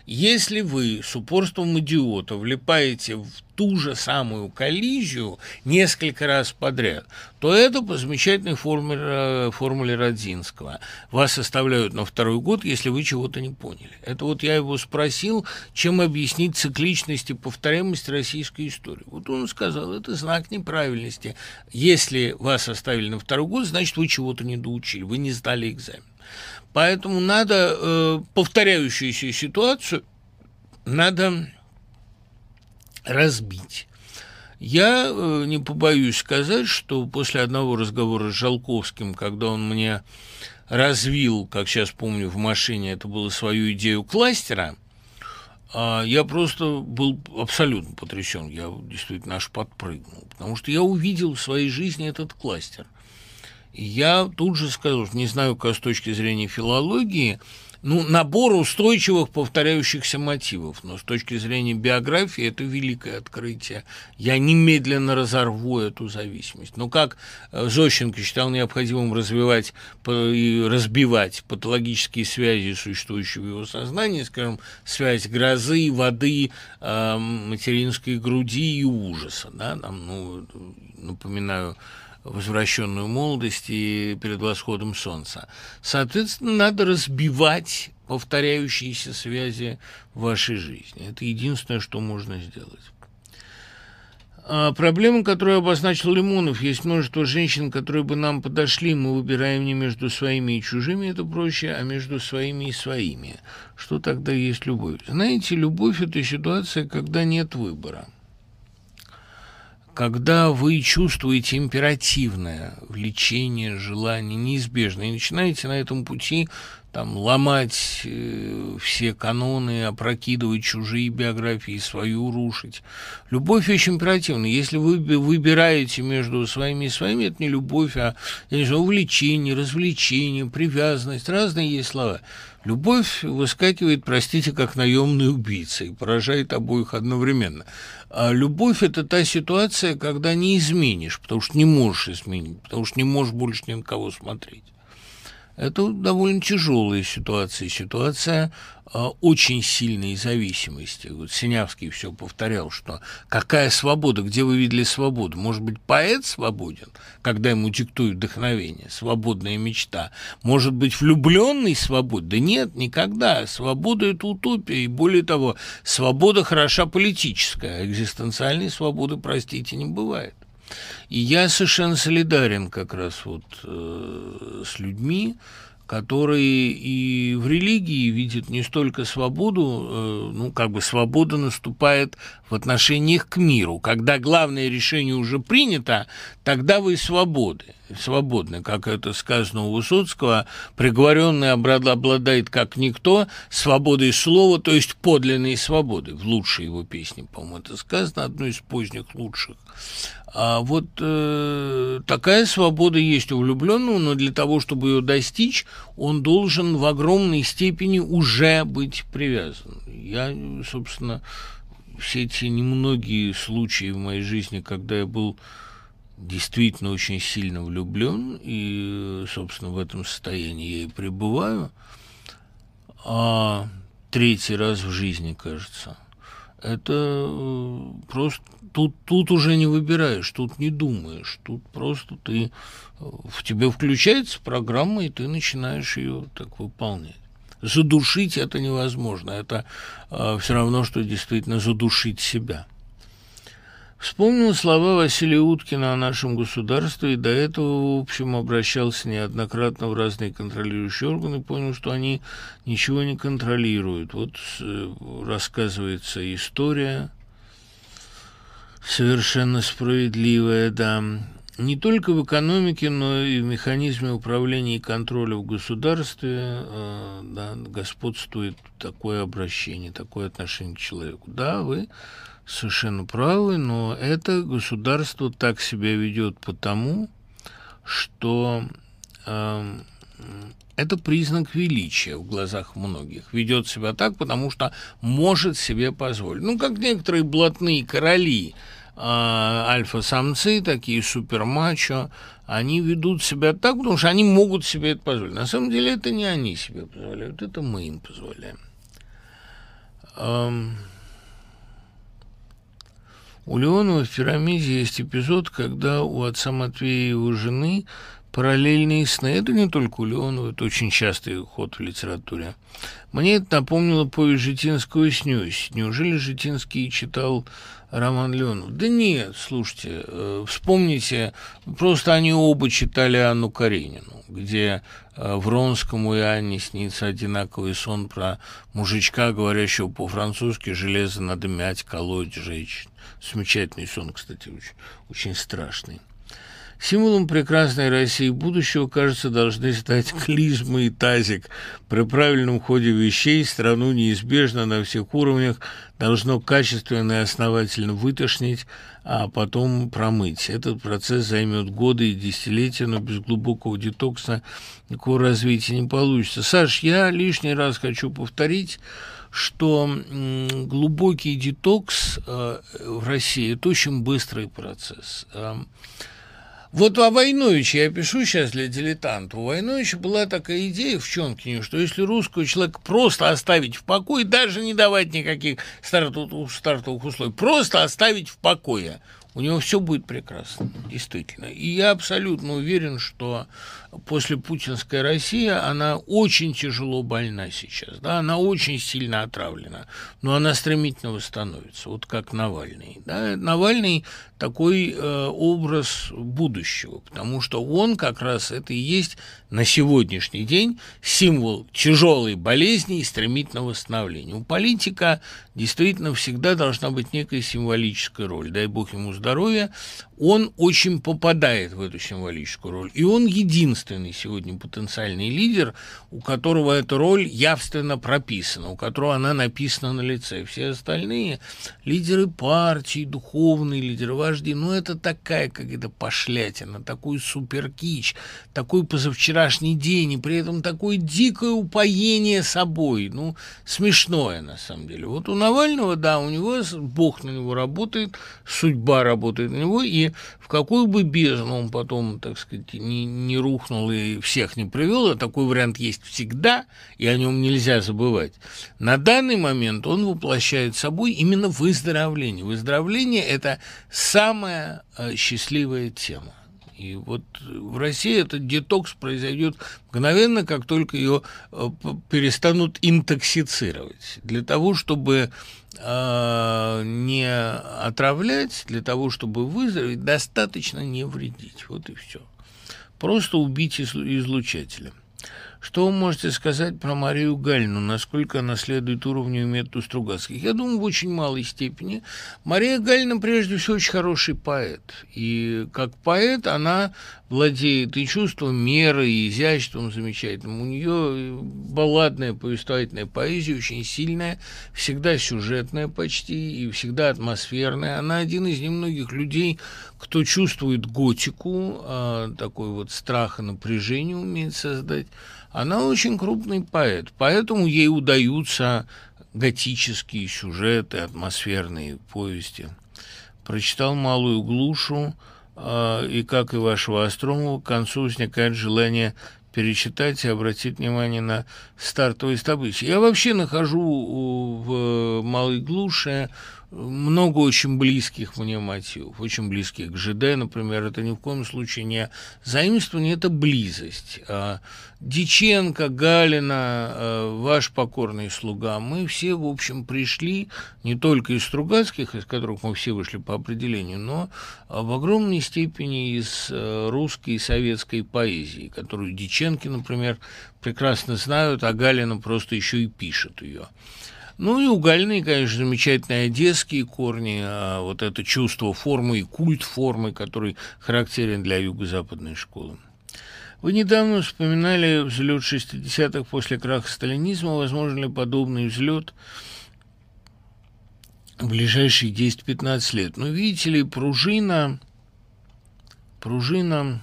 Если вы с упорством идиота влипаете в ту же самую коллизию несколько раз подряд, то это по замечательной формуле, э, формуле Родзинского. Вас оставляют на второй год, если вы чего-то не поняли. Это вот я его спросил, чем объяснить цикличность и повторяемость российской истории. Вот он сказал, это знак неправильности. Если вас оставили на второй год, значит, вы чего-то не доучили, вы не сдали экзамен. Поэтому надо э, повторяющуюся ситуацию надо разбить. Я э, не побоюсь сказать, что после одного разговора с Жалковским, когда он мне развил, как сейчас помню, в машине, это было свою идею кластера, э, я просто был абсолютно потрясен. Я действительно аж подпрыгнул, потому что я увидел в своей жизни этот кластер – я тут же скажу, не знаю, как с точки зрения филологии, ну, набор устойчивых повторяющихся мотивов. Но с точки зрения биографии это великое открытие. Я немедленно разорву эту зависимость. Но как э, Зощенко считал необходимым развивать и разбивать патологические связи, существующие в его сознании, скажем, связь грозы, воды, э, материнской груди и ужаса. Да? Нам, ну, напоминаю, возвращенную молодость и перед восходом солнца. Соответственно, надо разбивать повторяющиеся связи в вашей жизни. Это единственное, что можно сделать. А проблема, которую обозначил Лимонов, есть множество женщин, которые бы нам подошли, мы выбираем не между своими и чужими, это проще, а между своими и своими. Что тогда есть любовь? Знаете, любовь – это ситуация, когда нет выбора – когда вы чувствуете императивное влечение, желание неизбежно, и начинаете на этом пути там ломать э, все каноны, опрокидывать чужие биографии, свою рушить. Любовь очень императивна. Если вы выбираете между своими и своими, это не любовь, а я не знаю, увлечение, развлечение, привязанность, разные есть слова. Любовь выскакивает, простите, как наемный убийца и поражает обоих одновременно. А любовь – это та ситуация, когда не изменишь, потому что не можешь изменить, потому что не можешь больше ни на кого смотреть. Это довольно тяжелая ситуация, ситуация очень сильной зависимости. Вот Синявский все повторял, что какая свобода, где вы видели свободу? Может быть, поэт свободен, когда ему диктуют вдохновение, свободная мечта? Может быть, влюбленный свободен? Да нет, никогда. Свобода – это утопия, и более того, свобода хороша политическая, а экзистенциальной свободы, простите, не бывает. И я совершенно солидарен как раз вот э, с людьми, которые и в религии видят не столько свободу, э, ну, как бы свобода наступает в отношениях к миру. Когда главное решение уже принято, тогда вы свободы, свободны, как это сказано у Высоцкого, приговоренный обладает как никто свободой слова, то есть подлинной свободой. В лучшей его песне, по-моему, это сказано, одной из поздних лучших. А вот э, такая свобода есть у влюбленного, но для того, чтобы ее достичь, он должен в огромной степени уже быть привязан. Я, собственно, все эти немногие случаи в моей жизни, когда я был действительно очень сильно влюблен, и, собственно, в этом состоянии я и пребываю, а третий раз в жизни, кажется, это э, просто тут, тут уже не выбираешь, тут не думаешь, тут просто ты э, в тебе включается программа, и ты начинаешь ее так выполнять. Задушить это невозможно, это э, все равно, что действительно задушить себя. Вспомнил слова Василия Уткина о нашем государстве и до этого, в общем, обращался неоднократно в разные контролирующие органы, понял, что они ничего не контролируют. Вот э, рассказывается история совершенно справедливая, да. Не только в экономике, но и в механизме управления и контроля в государстве э, да, господствует такое обращение, такое отношение к человеку. Да, вы совершенно правы, но это государство так себя ведет потому, что э, это признак величия в глазах многих. Ведет себя так, потому что может себе позволить. Ну, как некоторые блатные короли, э, альфа-самцы, такие супермачо, они ведут себя так, потому что они могут себе это позволить. На самом деле это не они себе позволяют, это мы им позволяем. Эм... У Леонова в «Пирамиде» есть эпизод, когда у отца Матвея и его жены параллельные сны. Это не только у Леонова, это очень частый ход в литературе. Мне это напомнило повесть Житинского «Снюсь». Неужели Житинский читал роман Леонов? Да нет, слушайте, э, вспомните, просто они оба читали Анну Каренину, где э, Вронскому и Анне снится одинаковый сон про мужичка, говорящего по-французски «железо надо мять, колоть, жечь». Замечательный сон, кстати, очень, очень страшный. Символом прекрасной России будущего, кажется, должны стать <laughs> клизма и тазик. При правильном ходе вещей страну неизбежно на всех уровнях должно качественно и основательно вытошнить, а потом промыть. Этот процесс займет годы и десятилетия, но без глубокого детокса никакого развития не получится. Саш, я лишний раз хочу повторить, что глубокий детокс э, в России – это очень быстрый процесс. Вот о Войновиче я пишу сейчас для дилетанта. У Войновича была такая идея в Чонкине, что если русского человека просто оставить в покое, даже не давать никаких стартовых, стартовых условий, просто оставить в покое, у него все будет прекрасно, действительно. И я абсолютно уверен, что после путинской России, она очень тяжело больна сейчас, да, она очень сильно отравлена, но она стремительно восстановится, вот как Навальный. Да. Навальный такой э, образ будущего, потому что он как раз это и есть на сегодняшний день символ тяжелой болезни и стремительного восстановления. У политика действительно всегда должна быть некая символическая роль. Дай бог ему здоровья, он очень попадает в эту символическую роль. И он единственный единственный сегодня потенциальный лидер, у которого эта роль явственно прописана, у которого она написана на лице. Все остальные лидеры партий, духовные лидеры, вожди, ну это такая какая-то пошлятина, такой суперкич, такой позавчерашний день, и при этом такое дикое упоение собой, ну смешное на самом деле. Вот у Навального, да, у него Бог на него работает, судьба работает на него, и в какую бы бездну он потом, так сказать, не, не рухнул и всех не привел, а такой вариант есть всегда, и о нем нельзя забывать. На данный момент он воплощает собой именно выздоровление. Выздоровление – это самая э, счастливая тема. И вот в России этот детокс произойдет мгновенно, как только ее э, перестанут интоксицировать. Для того, чтобы э, не отравлять, для того, чтобы выздороветь, достаточно не вредить. Вот и все. Просто убить излучателя. Что вы можете сказать про Марию Галину? Насколько она следует уровню и методу Стругацких? Я думаю, в очень малой степени. Мария Галина, прежде всего, очень хороший поэт. И как поэт она владеет и чувством меры, и изяществом замечательным. У нее балладная повествовательная поэзия очень сильная, всегда сюжетная почти и всегда атмосферная. Она один из немногих людей, кто чувствует готику, а, такой вот страх и напряжение умеет создать. Она очень крупный поэт, поэтому ей удаются готические сюжеты, атмосферные повести. Прочитал «Малую глушу», э, и, как и вашего Остромова, к концу возникает желание перечитать и обратить внимание на стартовые таблицы. Я вообще нахожу в «Малой глуше» много очень близких мне мотивов, очень близких к ЖД, например, это ни в коем случае не заимствование, это близость. А Диченко, Галина, а, ваш покорный слуга, мы все, в общем, пришли не только из Стругацких, из которых мы все вышли по определению, но в огромной степени из а, русской и советской поэзии, которую Диченки, например, прекрасно знают, а Галина просто еще и пишет ее. Ну и у Галины, конечно, замечательные одесские корни, а вот это чувство формы и культ формы, который характерен для юго-западной школы. Вы недавно вспоминали взлет 60-х после краха сталинизма. Возможно ли подобный взлет в ближайшие 10-15 лет? Ну, видите ли, пружина, пружина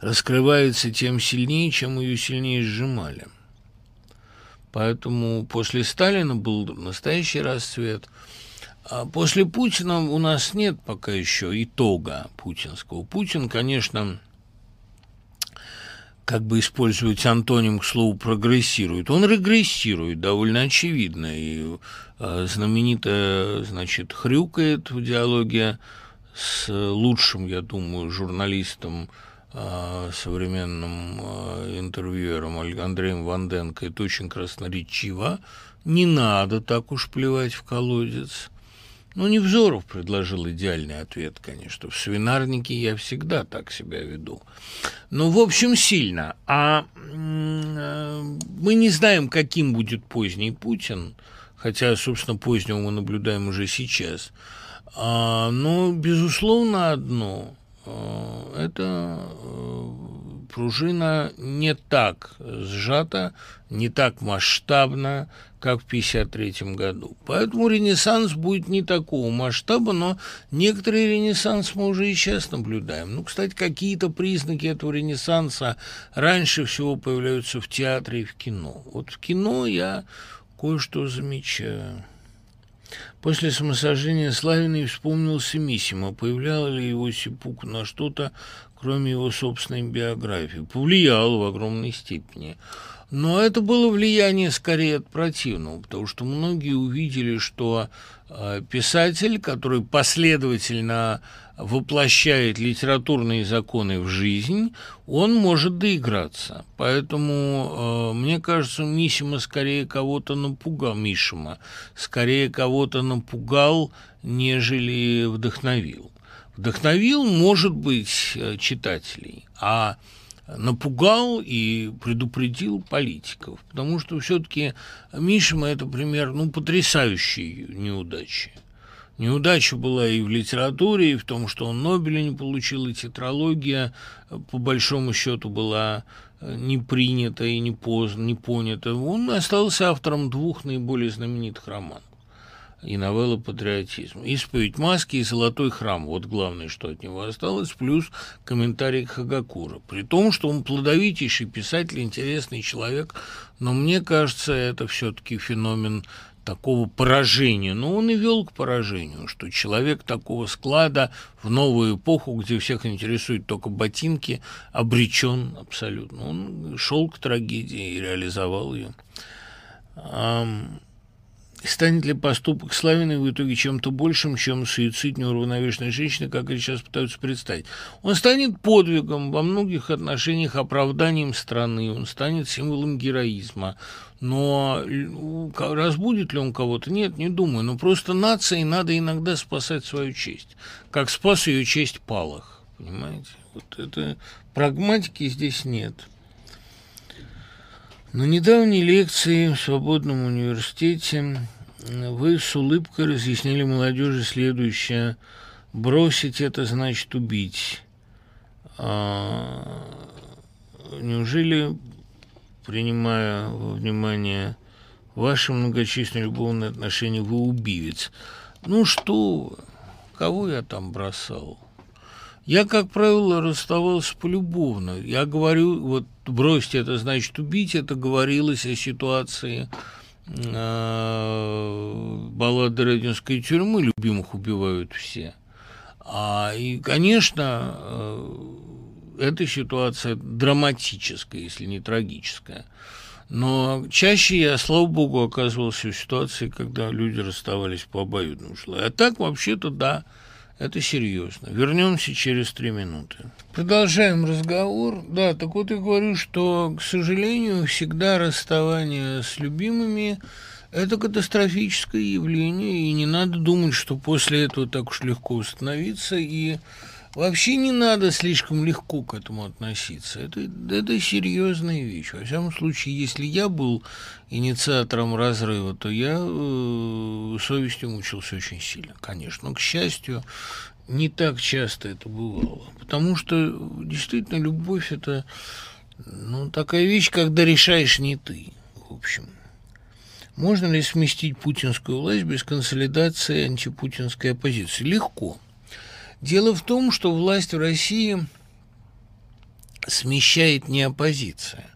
раскрывается тем сильнее, чем ее сильнее сжимали – Поэтому после Сталина был настоящий расцвет. А после Путина у нас нет пока еще итога путинского. Путин, конечно, как бы использовать антоним к слову прогрессирует. Он регрессирует, довольно очевидно. И э, знаменито, значит, хрюкает в диалоге с лучшим, я думаю, журналистом а, современным а, интервьюером Андреем Ванденко, это очень красноречиво. Не надо так уж плевать в колодец. Ну, Невзоров предложил идеальный ответ, конечно. В свинарнике я всегда так себя веду. Ну, в общем, сильно. А мы не знаем, каким будет поздний Путин, хотя, собственно, позднего мы наблюдаем уже сейчас. А, но, безусловно, одно это э, пружина не так сжата, не так масштабна, как в 1953 году. Поэтому ренессанс будет не такого масштаба, но некоторый ренессанс мы уже и сейчас наблюдаем. Ну, кстати, какие-то признаки этого ренессанса раньше всего появляются в театре и в кино. Вот в кино я кое-что замечаю. После самосожжения Славиной вспомнился Миссимо. Появлял ли его Сипук на что-то, кроме его собственной биографии? Повлиял в огромной степени. Но это было влияние скорее от противного, потому что многие увидели, что э, писатель, который последовательно воплощает литературные законы в жизнь, он может доиграться. Поэтому, э, мне кажется, Мисима скорее кого-то напугал, Мишима, скорее кого-то напугал, нежели вдохновил. Вдохновил, может быть, э, читателей, а напугал и предупредил политиков, потому что все-таки Мишима – это пример ну, потрясающей неудачи. Неудача была и в литературе, и в том, что он Нобеля не получил, и тетралогия, по большому счету, была не принята и не, поздно, не понята. Он остался автором двух наиболее знаменитых романов и новелла «Патриотизм». «Исповедь маски» и «Золотой храм». Вот главное, что от него осталось, плюс комментарий Хагакура. При том, что он плодовитейший писатель, интересный человек, но мне кажется, это все-таки феномен такого поражения. Но он и вел к поражению, что человек такого склада в новую эпоху, где всех интересует только ботинки, обречен абсолютно. Он шел к трагедии и реализовал ее. Станет ли поступок Славиной в итоге чем-то большим, чем суицид неуравновешенной женщины, как это сейчас пытаются представить? Он станет подвигом, во многих отношениях оправданием страны, он станет символом героизма. Но разбудит ли он кого-то? Нет, не думаю. Но просто нации надо иногда спасать свою честь, как спас ее честь Палах. Понимаете? Вот это прагматики здесь нет. На недавней лекции в Свободном университете вы с улыбкой разъяснили молодежи следующее. Бросить это значит убить. А, неужели, принимая во внимание ваши многочисленные любовные отношения, вы убивец? Ну что, кого я там бросал? Я, как правило, расставался полюбовно. Я говорю, вот бросить это значит убить, это говорилось о ситуации э, баллады Родинской тюрьмы, любимых убивают все. А, и, конечно, э, эта ситуация драматическая, если не трагическая. Но чаще я, слава богу, оказывался в ситуации, когда люди расставались по обоюдному желанию. А так, вообще-то, да, это серьезно. Вернемся через три минуты. Продолжаем разговор. Да, так вот я говорю, что, к сожалению, всегда расставание с любимыми – это катастрофическое явление, и не надо думать, что после этого так уж легко установиться и Вообще не надо слишком легко к этому относиться. Это, это серьезная вещь. Во всяком случае, если я был инициатором разрыва, то я э, совестью мучился очень сильно, конечно. Но, к счастью, не так часто это бывало. Потому что действительно любовь – это ну, такая вещь, когда решаешь не ты, в общем. Можно ли сместить путинскую власть без консолидации антипутинской оппозиции? Легко. Дело в том, что власть в России смещает не оппозиция.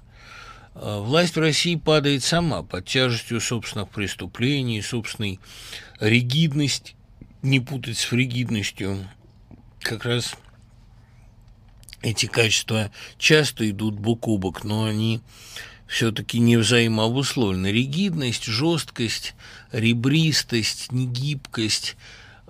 А власть в России падает сама под тяжестью собственных преступлений, собственной ригидности, не путать с фригидностью. Как раз эти качества часто идут бок о бок, но они все-таки не взаимообусловлены. Ригидность, жесткость, ребристость, негибкость –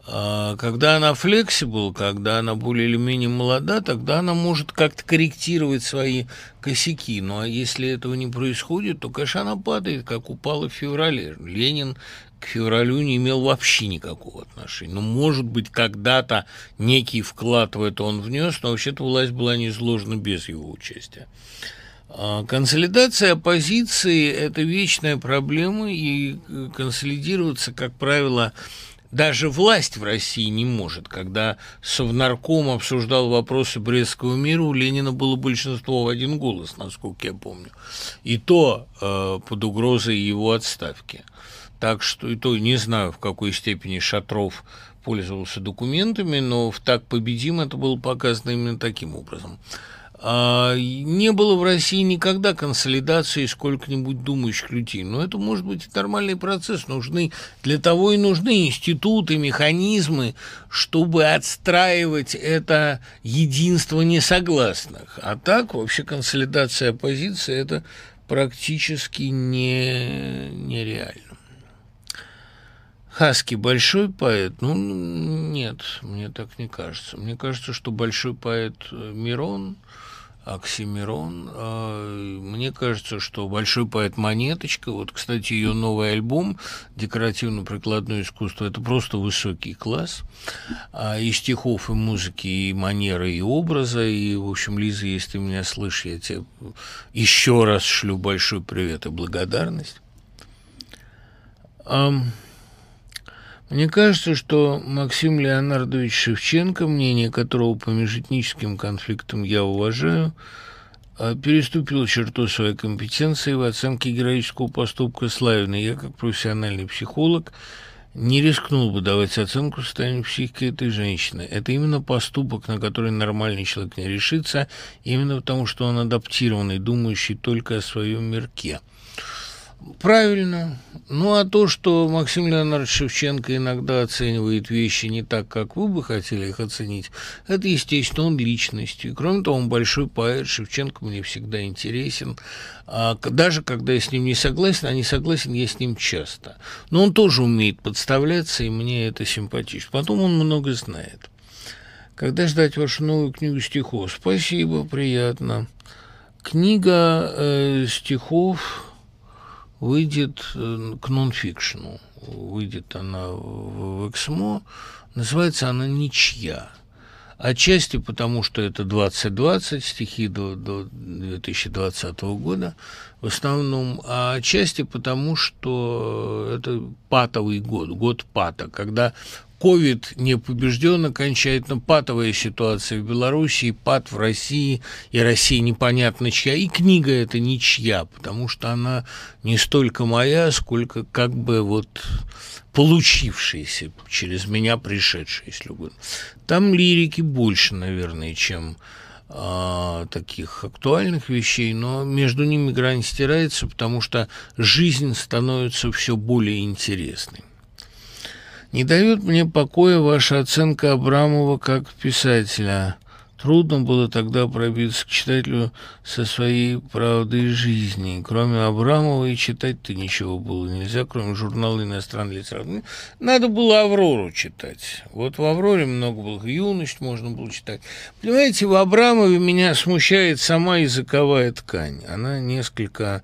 когда она флексибл, когда она более или менее молода, тогда она может как-то корректировать свои косяки. Ну а если этого не происходит, то, конечно, она падает, как упала в феврале. Ленин к февралю не имел вообще никакого отношения. Ну, может быть, когда-то некий вклад в это он внес, но вообще-то власть была не без его участия. А, консолидация оппозиции – это вечная проблема, и консолидироваться, как правило, даже власть в России не может. Когда Совнарком обсуждал вопросы Брестского мира, у Ленина было большинство в один голос, насколько я помню. И то э, под угрозой его отставки. Так что и то не знаю, в какой степени Шатров пользовался документами, но в «Так победим» это было показано именно таким образом. А, не было в России никогда консолидации сколько-нибудь думающих людей. Но это может быть нормальный процесс. Нужны, для того и нужны институты, механизмы, чтобы отстраивать это единство несогласных. А так вообще консолидация оппозиции – это практически не, нереально. Хаски большой поэт? Ну, нет, мне так не кажется. Мне кажется, что большой поэт Мирон – Оксимирон. А, мне кажется, что большой поэт Монеточка, вот, кстати, ее новый альбом «Декоративно-прикладное искусство» – это просто высокий класс. А и стихов, и музыки, и манеры, и образа. И, в общем, Лиза, если ты меня слышишь, я тебе еще раз шлю большой привет и благодарность. Мне кажется, что Максим Леонардович Шевченко, мнение которого по межэтническим конфликтам я уважаю, а, переступил черту своей компетенции в оценке героического поступка Славина. Я, как профессиональный психолог, не рискнул бы давать оценку состоянию психики этой женщины. Это именно поступок, на который нормальный человек не решится, именно потому, что он адаптированный, думающий только о своем мирке – Правильно. Ну, а то, что Максим Леонардович Шевченко иногда оценивает вещи не так, как вы бы хотели их оценить, это, естественно, он личность. И, кроме того, он большой поэт, Шевченко мне всегда интересен. А даже когда я с ним не согласен, а не согласен я с ним часто. Но он тоже умеет подставляться, и мне это симпатично. Потом он много знает. Когда ждать вашу новую книгу стихов? Спасибо, приятно. Книга э, стихов выйдет э, к нонфикшену. Выйдет она в Эксмо. Называется она «Ничья». Отчасти потому, что это 2020, стихи до, до 2020 года в основном, а отчасти потому, что это патовый год, год пата, когда ковид не побежден, окончательно патовая ситуация в Беларуси, пат в России, и Россия непонятно чья, и книга эта ничья, потому что она не столько моя, сколько как бы вот получившаяся, через меня пришедшая, если угодно. Там лирики больше, наверное, чем а, таких актуальных вещей, но между ними грань стирается, потому что жизнь становится все более интересной. Не дает мне покоя ваша оценка Абрамова как писателя. Трудно было тогда пробиться к читателю со своей правдой жизни. Кроме Абрамова и читать-то ничего было нельзя, кроме журнала иностранной литературы. Надо было «Аврору» читать. Вот в «Авроре» много было. «Юность» можно было читать. Понимаете, в Абрамове меня смущает сама языковая ткань. Она несколько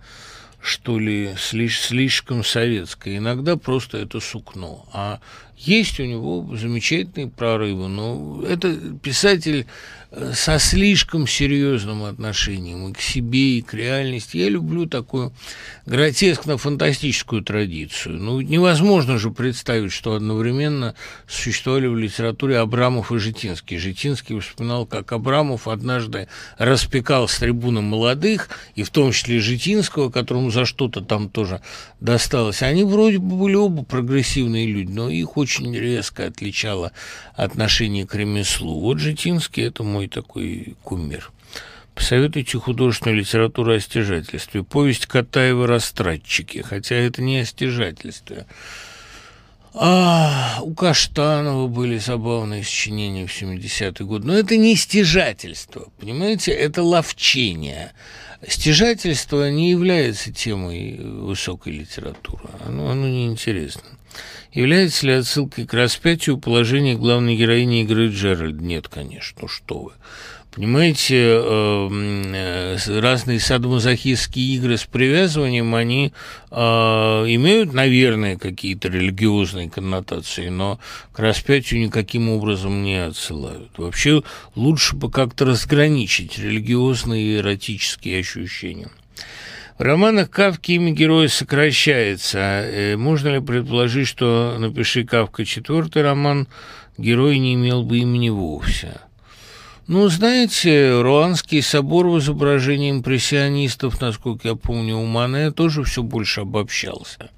что ли, слишком советское. Иногда просто это сукно. А есть у него замечательные прорывы, но это писатель со слишком серьезным отношением и к себе, и к реальности. Я люблю такую гротескно-фантастическую традицию. Ну, невозможно же представить, что одновременно существовали в литературе Абрамов и Житинский. Житинский вспоминал, как Абрамов однажды распекал с трибуны молодых, и в том числе Житинского, которому за что-то там тоже досталось. Они вроде бы были оба прогрессивные люди, но их очень резко отличало отношение к ремеслу. Вот Житинский – это мой такой кумир. Посоветуйте художественную литературу о стяжательстве. Повесть Катаева «Растратчики», хотя это не о стяжательстве. А, у Каштанова были забавные сочинения в 70-е годы. Но это не стяжательство, понимаете, это ловчение. Стяжательство не является темой высокой литературы, оно, оно неинтересно. Является ли отсылкой к распятию положение главной героини игры Джеральд? Нет, конечно, что вы. Понимаете, эм, э, разные садомазохистские игры с привязыванием, они э, имеют, наверное, какие-то религиозные коннотации, но к распятию никаким образом не отсылают. Вообще лучше бы как-то разграничить религиозные и эротические ощущения. В романах Кавки имя героя сокращается. Э, можно ли предположить, что «Напиши Кавка» четвертый роман, герой не имел бы имени вовсе? Ну, знаете, Руанский собор в изображении импрессионистов, насколько я помню, у Мане тоже все больше обобщался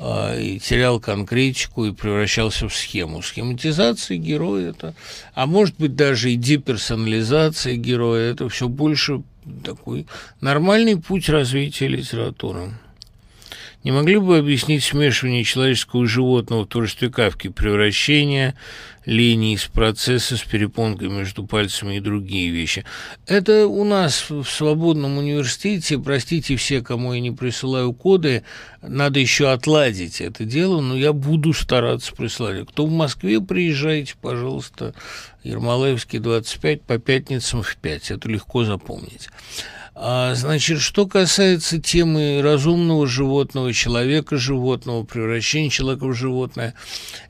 и терял конкретику и превращался в схему. Схематизация героя это, а может быть даже и деперсонализация героя, это все больше такой нормальный путь развития литературы. Не могли бы объяснить смешивание человеческого и животного в творчестве Кавки, превращение линий из процесса с перепонкой между пальцами и другие вещи? Это у нас в свободном университете, простите все, кому я не присылаю коды, надо еще отладить это дело, но я буду стараться присылать. Кто в Москве, приезжайте, пожалуйста, Ермолаевский, 25, по пятницам в 5, это легко запомнить. А, значит, что касается темы разумного животного, человека животного, превращения человека в животное,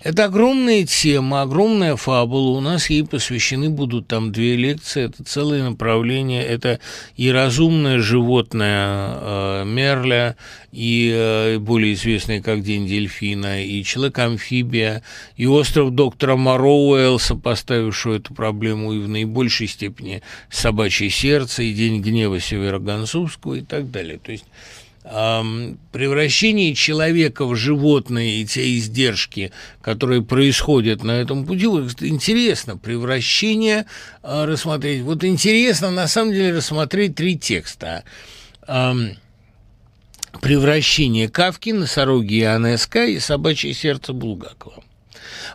это огромная тема, огромная фабула. У нас ей посвящены будут там две лекции, это целое направление, это и разумное животное э, Мерля, и э, более известный как День дельфина, и Человек-амфибия, и остров доктора Моро Уэллса, поставившего эту проблему и в наибольшей степени собачье сердце, и День гнева Северогонсовского и так далее. То есть превращение человека в животное и те издержки, которые происходят на этом пути, вот интересно, превращение э, рассмотреть. Вот интересно, на самом деле, рассмотреть три текста. Эм, превращение Кавки, носороги Ионеско и собачье сердце Булгакова.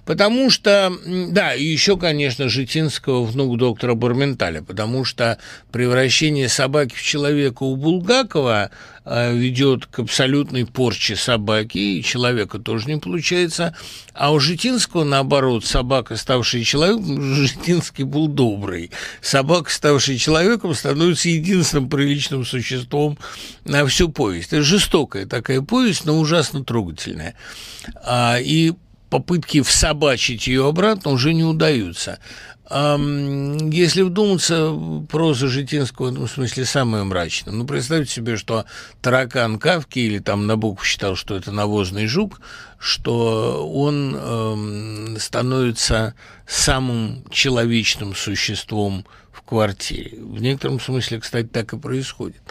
Потому что, да, и еще, конечно, Житинского внук доктора Барменталя, потому что превращение собаки в человека у Булгакова э, ведет к абсолютной порче собаки, и человека тоже не получается. А у Житинского, наоборот, собака, ставшая человеком, <laughs> Житинский был добрый. Собака, ставшая человеком, становится единственным приличным существом на всю повесть. Это жестокая такая повесть, но ужасно трогательная. А, и попытки всобачить ее обратно уже не удаются. Если вдуматься, проза Житинского в этом смысле самая мрачная. Ну, представьте себе, что таракан Кавки, или там Набоков считал, что это навозный жук, что он э, становится самым человечным существом в квартире. В некотором смысле, кстати, так и происходит.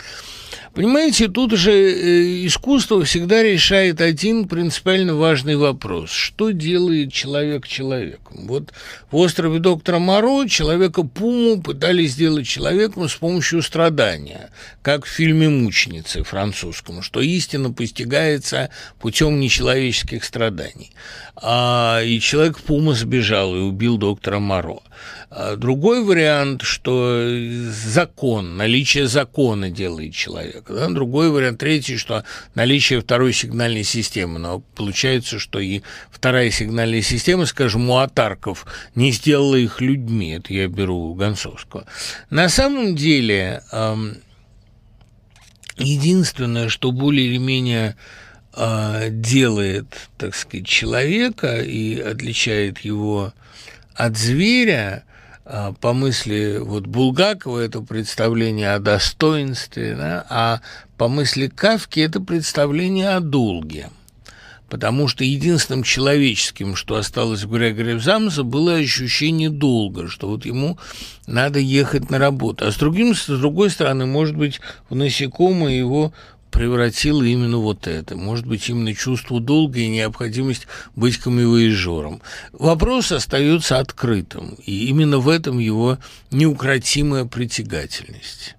Понимаете, тут же э, искусство всегда решает один принципиально важный вопрос. Что делает человек человеком? Вот в «Острове доктора Моро» человека Пуму пытались сделать человеком с помощью страдания, как в фильме «Мученицы» французском, что истина постигается путем нечеловеческих страданий. А, и человек Пума сбежал и убил доктора Моро. А другой вариант, что закон, наличие закона делает человека. Да? Другой вариант, третий, что наличие второй сигнальной системы. Но получается, что и вторая сигнальная система, скажем, у атарков не сделала их людьми. Это я беру у Гонцовского. На самом деле, единственное, что более или менее а, делает, так сказать, человека и отличает его от зверя, по мысли вот Булгакова это представление о достоинстве, да, а по мысли Кавки это представление о долге. Потому что единственным человеческим, что осталось в Грегоре Замса, было ощущение долга, что вот ему надо ехать на работу. А с, другим, с другой стороны, может быть, в насекомое его превратило именно вот это. Может быть, именно чувство долга и необходимость быть камевоежером. Вопрос остается открытым, и именно в этом его неукротимая притягательность.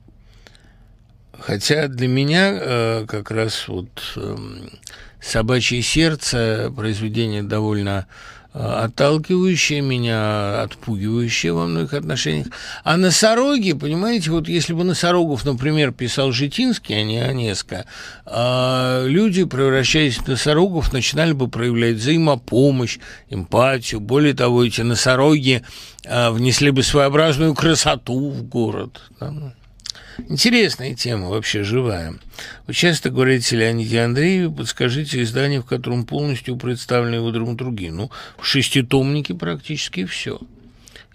Хотя для меня э, как раз вот э, «Собачье сердце» произведение довольно отталкивающее меня, отпугивающее во многих отношениях. А носороги, понимаете, вот если бы носорогов, например, писал Житинский, а не Онеско, а люди, превращаясь в носорогов, начинали бы проявлять взаимопомощь, эмпатию. Более того, эти носороги а, внесли бы своеобразную красоту в город. Да? Интересная тема, вообще живая. Часто говорите Леониде Андрееве, подскажите издание, в котором полностью представлены его драматургии. Ну, в шеститомнике практически все.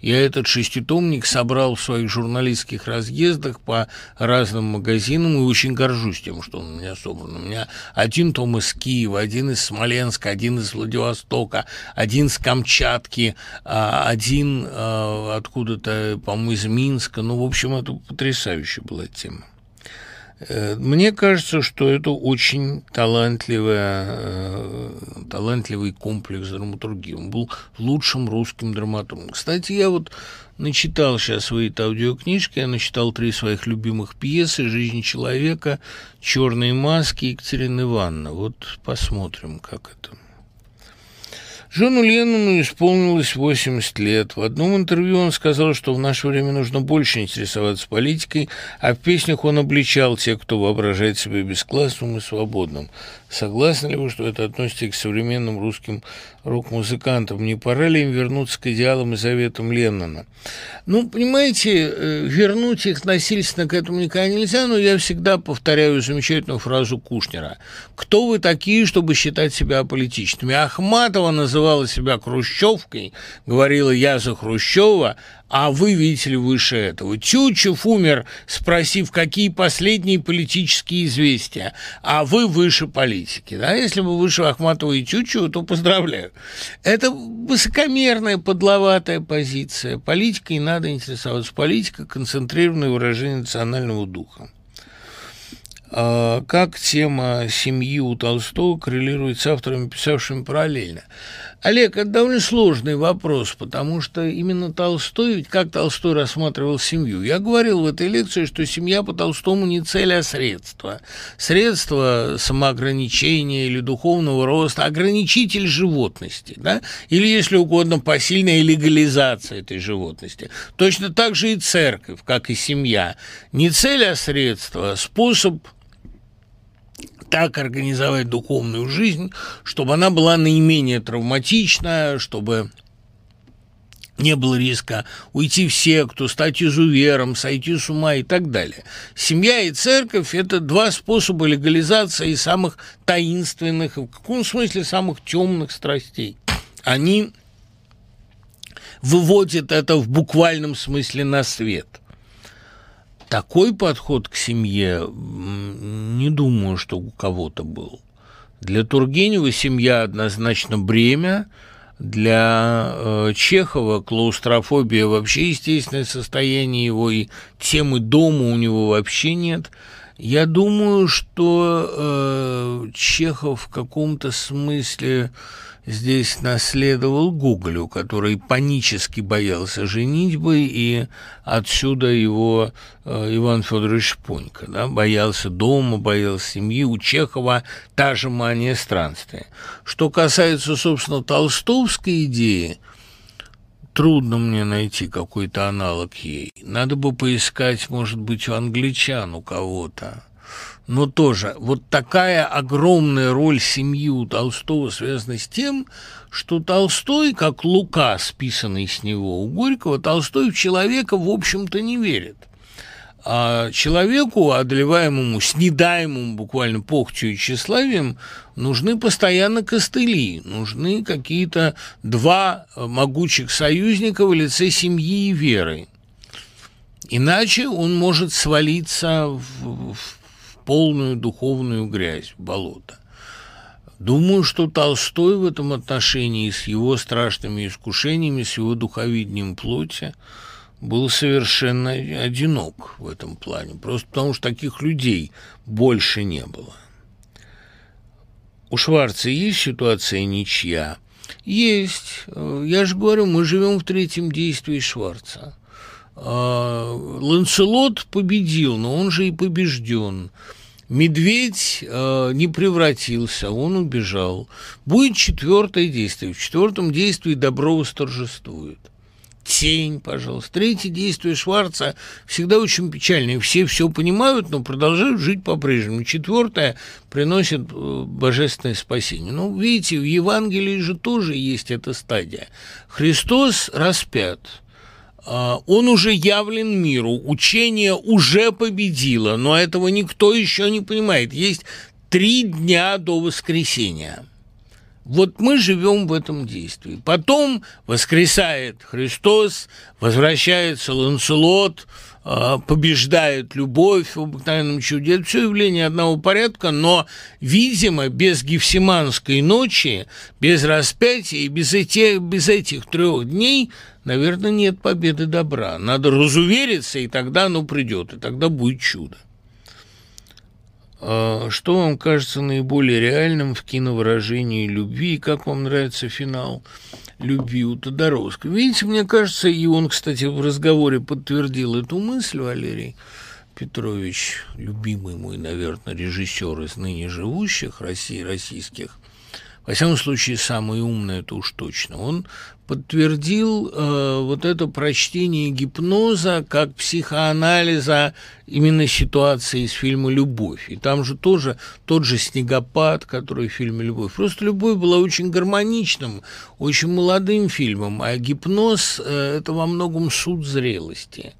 Я этот шеститомник собрал в своих журналистских разъездах по разным магазинам и очень горжусь тем, что он у меня собран. У меня один том из Киева, один из Смоленска, один из Владивостока, один с Камчатки, а, один а, откуда-то, по-моему, из Минска. Ну, в общем, это потрясающая была тема. Э, мне кажется, что это очень талантливая, э, талантливый комплекс драматургии. Он был лучшим русским драматургом. Кстати, я вот начитал сейчас свои аудиокнижки, я начитал три своих любимых пьесы «Жизнь человека», «Черные маски» и Екатерина Ивановна. Вот посмотрим, как это. Джону Леннону исполнилось 80 лет. В одном интервью он сказал, что в наше время нужно больше интересоваться политикой, а в песнях он обличал тех, кто воображает себя бесклассным и свободным. Согласны ли вы, что это относится к современным русским рок-музыкантам? Не пора ли им вернуться к идеалам и заветам Леннона? Ну, понимаете, э, вернуть их насильственно к этому никогда нельзя, но я всегда повторяю замечательную фразу Кушнера. «Кто вы такие, чтобы считать себя аполитичными?» Ахматова называла себя хрущевкой, говорила «я за Хрущева», а вы видите ли выше этого. Тютчев умер, спросив, какие последние политические известия, а вы выше политики. Да? Если вы выше Ахматова и Тютчева, то поздравляю. Это высокомерная, подловатая позиция. Политикой надо интересоваться. Политика – концентрированное выражение национального духа. А как тема семьи у Толстого коррелирует с авторами, писавшими параллельно? Олег, это довольно сложный вопрос, потому что именно Толстой, ведь как Толстой рассматривал семью? Я говорил в этой лекции, что семья по Толстому не цель, а средство. Средство самоограничения или духовного роста, ограничитель животности, да? или, если угодно, посильная легализация этой животности. Точно так же и церковь, как и семья. Не цель, а средство, способ так организовать духовную жизнь, чтобы она была наименее травматична, чтобы не было риска уйти в секту, стать изувером, сойти с ума и так далее. Семья и церковь – это два способа легализации самых таинственных, в каком смысле самых темных страстей. Они выводят это в буквальном смысле на свет – такой подход к семье не думаю, что у кого-то был. Для Тургенева семья однозначно бремя, для э, Чехова клаустрофобия вообще естественное состояние его, и темы дома у него вообще нет. Я думаю, что э, Чехов в каком-то смысле здесь наследовал Гоголю, который панически боялся женитьбы, и отсюда его э, Иван Федорович Понька, да, боялся дома, боялся семьи. У Чехова та же мания странствия. Что касается, собственно, толстовской идеи, трудно мне найти какой-то аналог ей. Надо бы поискать, может быть, у англичан у кого-то но тоже вот такая огромная роль семьи у Толстого связана с тем, что Толстой, как Лука, списанный с него у Горького, Толстой в человека, в общем-то, не верит. А человеку, одолеваемому, снедаемому буквально похтью и тщеславием, нужны постоянно костыли, нужны какие-то два могучих союзника в лице семьи и веры. Иначе он может свалиться в, в полную духовную грязь, болото. Думаю, что Толстой в этом отношении с его страшными искушениями, с его духовидением плоти был совершенно одинок в этом плане, просто потому что таких людей больше не было. У Шварца есть ситуация ничья? Есть. Я же говорю, мы живем в третьем действии Шварца. А, Ланселот победил, но он же и побежден. Медведь э, не превратился, он убежал. Будет четвертое действие. В четвертом действии добро восторжествует. Тень, пожалуйста. Третье действие Шварца всегда очень печальное. Все все понимают, но продолжают жить по-прежнему. Четвертое приносит э, божественное спасение. Ну, видите, в Евангелии же тоже есть эта стадия. Христос распят – он уже явлен миру, учение уже победило, но этого никто еще не понимает. Есть три дня до воскресения. Вот мы живем в этом действии. Потом воскресает Христос, возвращается Ланселот, а, побеждает любовь в обыкновенном чуде. Это все явление одного порядка, но, видимо, без Гефсиманской ночи, без распятия и без этих, без этих трех дней, наверное, нет победы добра. Надо разувериться, и тогда оно придет, и тогда будет чудо. А, что вам кажется наиболее реальным в киновыражении любви, как вам нравится финал – любви у Тодоровского. Видите, мне кажется, и он, кстати, в разговоре подтвердил эту мысль, Валерий Петрович, любимый мой, наверное, режиссер из ныне живущих России, российских, во всяком случае, самый умный, это уж точно, он подтвердил э, вот это прочтение гипноза как психоанализа именно ситуации из фильма «Любовь». И там же тоже тот же снегопад, который в фильме «Любовь». Просто «Любовь» была очень гармоничным, очень молодым фильмом, а гипноз э, – это во многом суд зрелости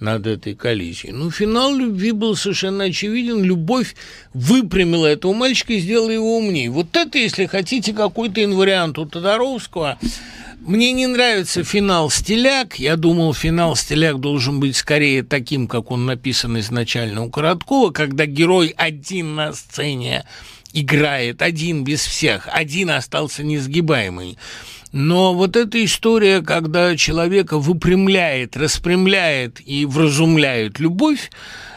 над этой коллизией. Ну, финал любви был совершенно очевиден. Любовь выпрямила этого мальчика и сделала его умнее. Вот это, если хотите, какой-то инвариант у Тодоровского – мне не нравится финал «Стиляк». Я думал, финал «Стиляк» должен быть скорее таким, как он написан изначально у Короткова, когда герой один на сцене играет, один без всех, один остался несгибаемый. Но вот эта история, когда человека выпрямляет, распрямляет и вразумляет любовь,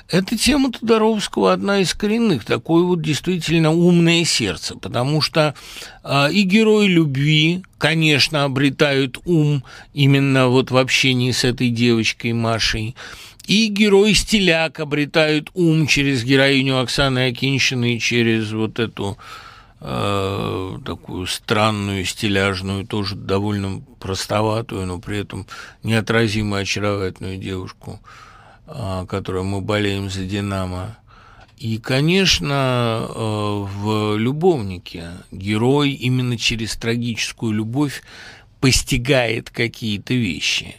эта тема Тодоровского одна из коренных, такое вот действительно умное сердце, потому что э, и герои любви, конечно, обретают ум именно вот в общении с этой девочкой Машей, и герои стиляк обретают ум через героиню Оксаны Акинщины, через вот эту э, такую странную, стиляжную, тоже довольно простоватую, но при этом неотразимо очаровательную девушку – а, которой мы болеем за «Динамо». И, конечно, э, в «Любовнике» герой именно через трагическую любовь постигает какие-то вещи.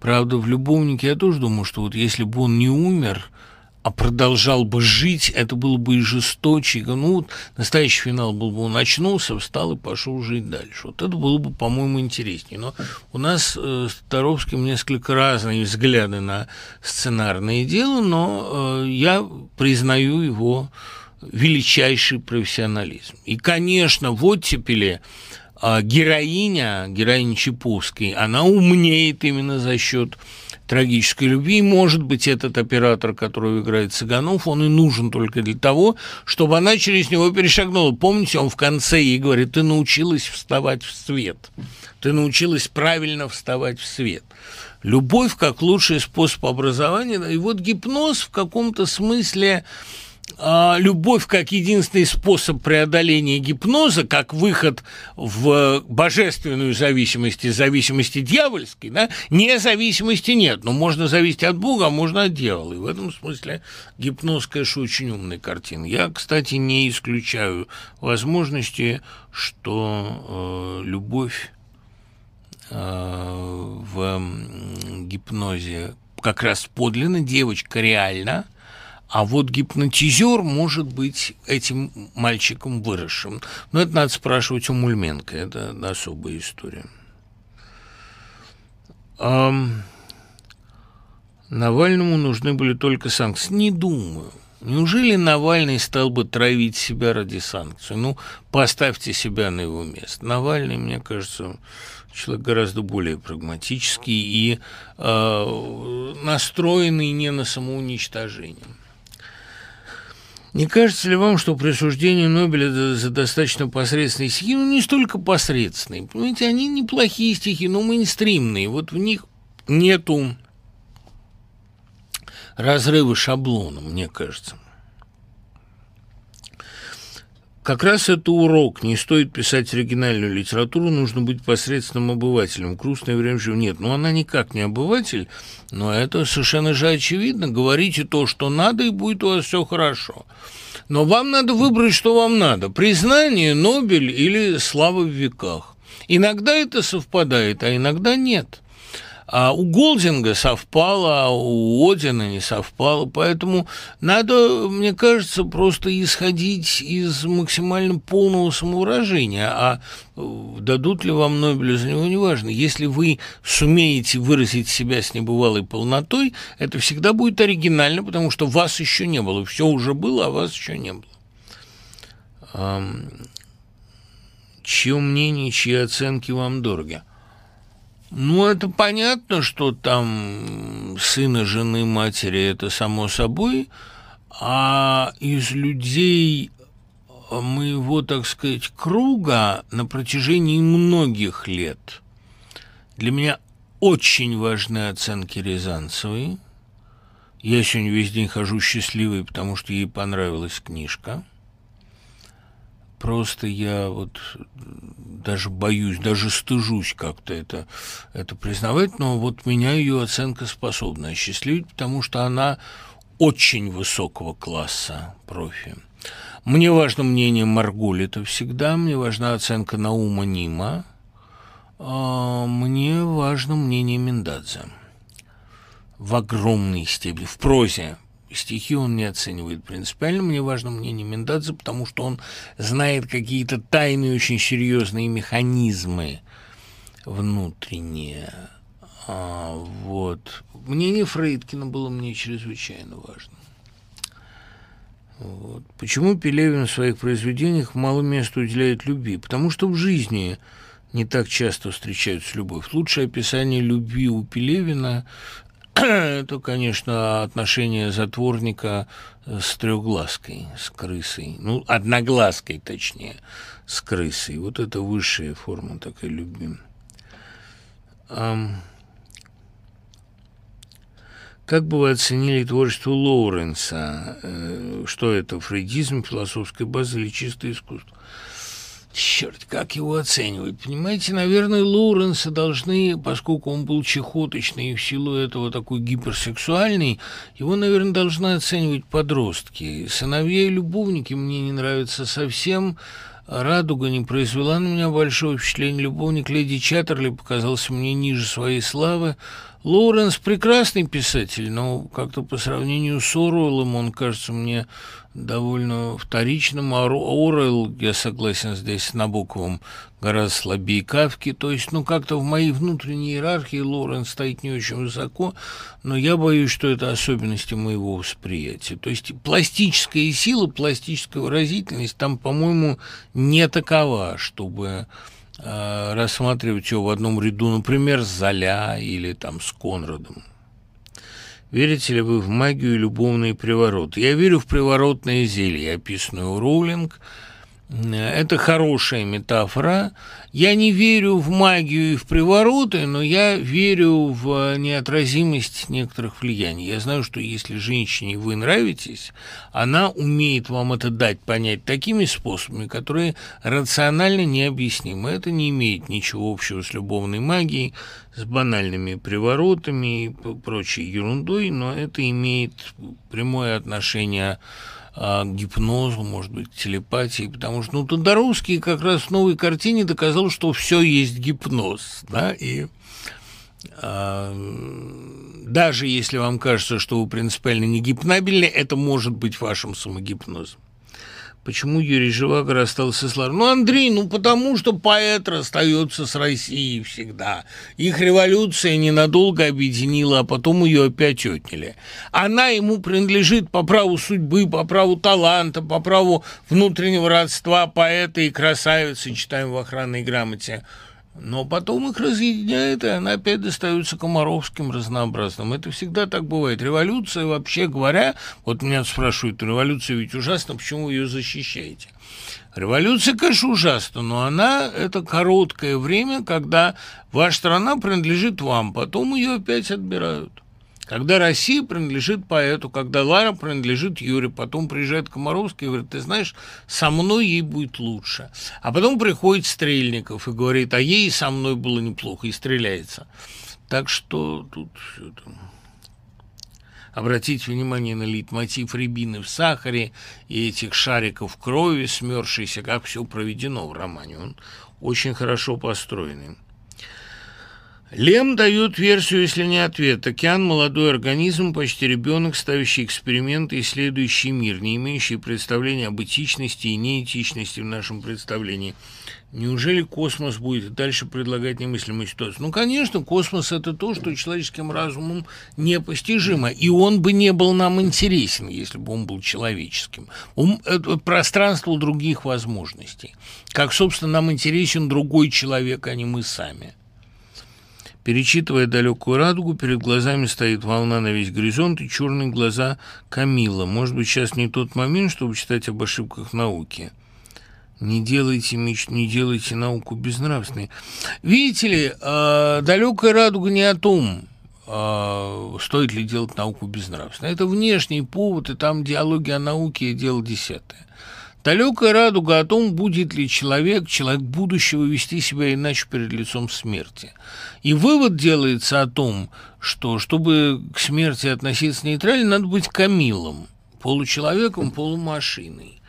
Правда, в «Любовнике» я тоже думаю, что вот если бы он не умер, а продолжал бы жить, это было бы и жесточе. Ну, вот настоящий финал был бы, он очнулся, встал и пошел жить дальше. Вот это было бы, по-моему, интереснее. Но у нас э, с Таровским несколько разные взгляды на сценарное дело, но э, я признаю его величайший профессионализм. И, конечно, в оттепеле героиня, героиня Чаповской, она умнеет именно за счет трагической любви. Может быть, этот оператор, которого играет Цыганов, он и нужен только для того, чтобы она через него перешагнула. Помните, он в конце ей говорит, ты научилась вставать в свет, ты научилась правильно вставать в свет. Любовь как лучший способ образования. И вот гипноз в каком-то смысле а, любовь как единственный способ преодоления гипноза, как выход в божественную зависимость, зависимости дьявольской, да, независимости нет. Но можно зависеть от Бога, а можно от дьявола. И в этом смысле гипноз, конечно, очень умная картина. Я, кстати, не исключаю возможности, что э, любовь э, в гипнозе как раз подлинно, девочка реально – а вот гипнотизер может быть этим мальчиком выросшим. Но это надо спрашивать у Мульменко, это особая история. Эм, Навальному нужны были только санкции. Не думаю. Неужели Навальный стал бы травить себя ради санкций? Ну, поставьте себя на его место. Навальный, мне кажется, человек гораздо более прагматический и э, настроенный не на самоуничтожение. Не кажется ли вам, что присуждение Нобеля за достаточно посредственные стихи, ну, не столько посредственные, понимаете, они неплохие стихи, но мейнстримные, вот в них нету разрыва шаблона, мне кажется. Как раз это урок. Не стоит писать оригинальную литературу, нужно быть посредственным обывателем. Грустное время же нет. Но она никак не обыватель, но это совершенно же очевидно. Говорите то, что надо, и будет у вас все хорошо. Но вам надо выбрать, что вам надо. Признание, Нобель или слава в веках. Иногда это совпадает, а иногда нет. А у Голдинга совпало, а у Одина не совпало. Поэтому надо, мне кажется, просто исходить из максимально полного самовыражения. А э, дадут ли вам Нобеля за него, неважно. Если вы сумеете выразить себя с небывалой полнотой, это всегда будет оригинально, потому что вас еще не было. Все уже было, а вас еще не было. Чье мнение, чьи оценки вам дороги? Ну, это понятно, что там сына, жены, матери, это само собой, а из людей моего, так сказать, круга на протяжении многих лет для меня очень важны оценки Рязанцевой. Я сегодня весь день хожу счастливый, потому что ей понравилась книжка – просто я вот даже боюсь, даже стыжусь как-то это, это признавать, но вот меня ее оценка способна осчастливить, потому что она очень высокого класса профи. Мне важно мнение Марголита всегда, мне важна оценка Наума Нима, а мне важно мнение Миндадзе в огромной степени, в прозе. Стихи он не оценивает принципиально. Мне важно мнение Мендадзе, потому что он знает какие-то тайные, очень серьезные механизмы внутренние. А, вот. Мнение Фрейдкина было мне чрезвычайно важно. Вот. Почему Пелевин в своих произведениях мало места уделяет любви? Потому что в жизни не так часто встречаются любовь. Лучшее описание любви у Пелевина <clears throat> это, конечно, отношение затворника с трехглазкой, с крысой. Ну, одноглазкой, точнее, с крысой. Вот это высшая форма такой любви. Как бы вы оценили творчество Лоуренса? Э, что это, фрейдизм, философская база или чистое искусство? Черт, как его оценивать? Понимаете, наверное, Лоуренса должны, поскольку он был чехоточный и в силу этого такой гиперсексуальный, его, наверное, должны оценивать подростки. Сыновья и любовники мне не нравятся совсем. «Радуга» не произвела на меня большое впечатление. Любовник леди Чаттерли показался мне ниже своей славы. Лоуренс прекрасный писатель, но как-то по сравнению с Оруэллом он кажется мне довольно вторичным. А Оруэлл, я согласен здесь с Набоковым, гораздо слабее Кавки. То есть, ну, как-то в моей внутренней иерархии Лоуренс стоит не очень высоко, но я боюсь, что это особенности моего восприятия. То есть пластическая сила, пластическая выразительность там, по-моему, не такова, чтобы рассматривать его в одном ряду, например, с Золя или там с Конрадом. Верите ли вы в магию и любовные привороты? Я верю в приворотное зелье, описанное у Роулинг – это хорошая метафора. Я не верю в магию и в привороты, но я верю в неотразимость некоторых влияний. Я знаю, что если женщине вы нравитесь, она умеет вам это дать понять такими способами, которые рационально необъяснимы. Это не имеет ничего общего с любовной магией, с банальными приворотами и прочей ерундой, но это имеет прямое отношение а, гипнозу, может быть, к телепатии, потому что, ну, Тодоровский как раз в новой картине доказал, что все есть гипноз, да, и а, даже если вам кажется, что вы принципиально не гипнабельны, это может быть вашим самогипнозом. Почему Юрий Живаго расстался с Ларой? Ну, Андрей, ну потому что поэт расстается с Россией всегда. Их революция ненадолго объединила, а потом ее опять отняли. Она ему принадлежит по праву судьбы, по праву таланта, по праву внутреннего родства поэта и красавицы, читаем в охранной грамоте. Но потом их разъединяет, и она опять достается комаровским разнообразным. Это всегда так бывает. Революция, вообще говоря, вот меня спрашивают, революция ведь ужасна, почему вы ее защищаете? Революция, конечно, ужасна, но она – это короткое время, когда ваша страна принадлежит вам, потом ее опять отбирают. Когда Россия принадлежит поэту, когда Лара принадлежит Юре, потом приезжает Комаровский и говорит, ты знаешь, со мной ей будет лучше. А потом приходит Стрельников и говорит, а ей со мной было неплохо, и стреляется. Так что тут все это... Обратите внимание на лейтмотив рябины в сахаре и этих шариков крови, смерзшейся, как все проведено в романе. Он очень хорошо построенный. Лем дает версию, если не ответ. Океан – молодой организм, почти ребенок, ставящий эксперименты, исследующий мир, не имеющий представления об этичности и неэтичности в нашем представлении. Неужели космос будет дальше предлагать немыслимую ситуацию? Ну, конечно, космос – это то, что человеческим разумом непостижимо, и он бы не был нам интересен, если бы он был человеческим. Он, это пространство других возможностей. Как, собственно, нам интересен другой человек, а не мы сами. Перечитывая далекую радугу, перед глазами стоит волна на весь горизонт и черные глаза Камила. Может быть, сейчас не тот момент, чтобы читать об ошибках науки. Не делайте меч, не делайте науку безнравственной. Видите ли, э, далекая радуга не о том, э, стоит ли делать науку безнравственной. Это внешний повод, и там диалоги о науке – дело десятое. Далекая радуга о том, будет ли человек, человек будущего, вести себя иначе перед лицом смерти. И вывод делается о том, что, чтобы к смерти относиться нейтрально, надо быть камилом, получеловеком, полумашиной.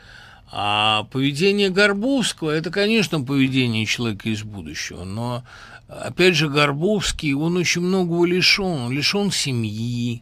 А поведение Горбовского – это, конечно, поведение человека из будущего, но, опять же, Горбовский, он очень многого лишен. Он лишен семьи,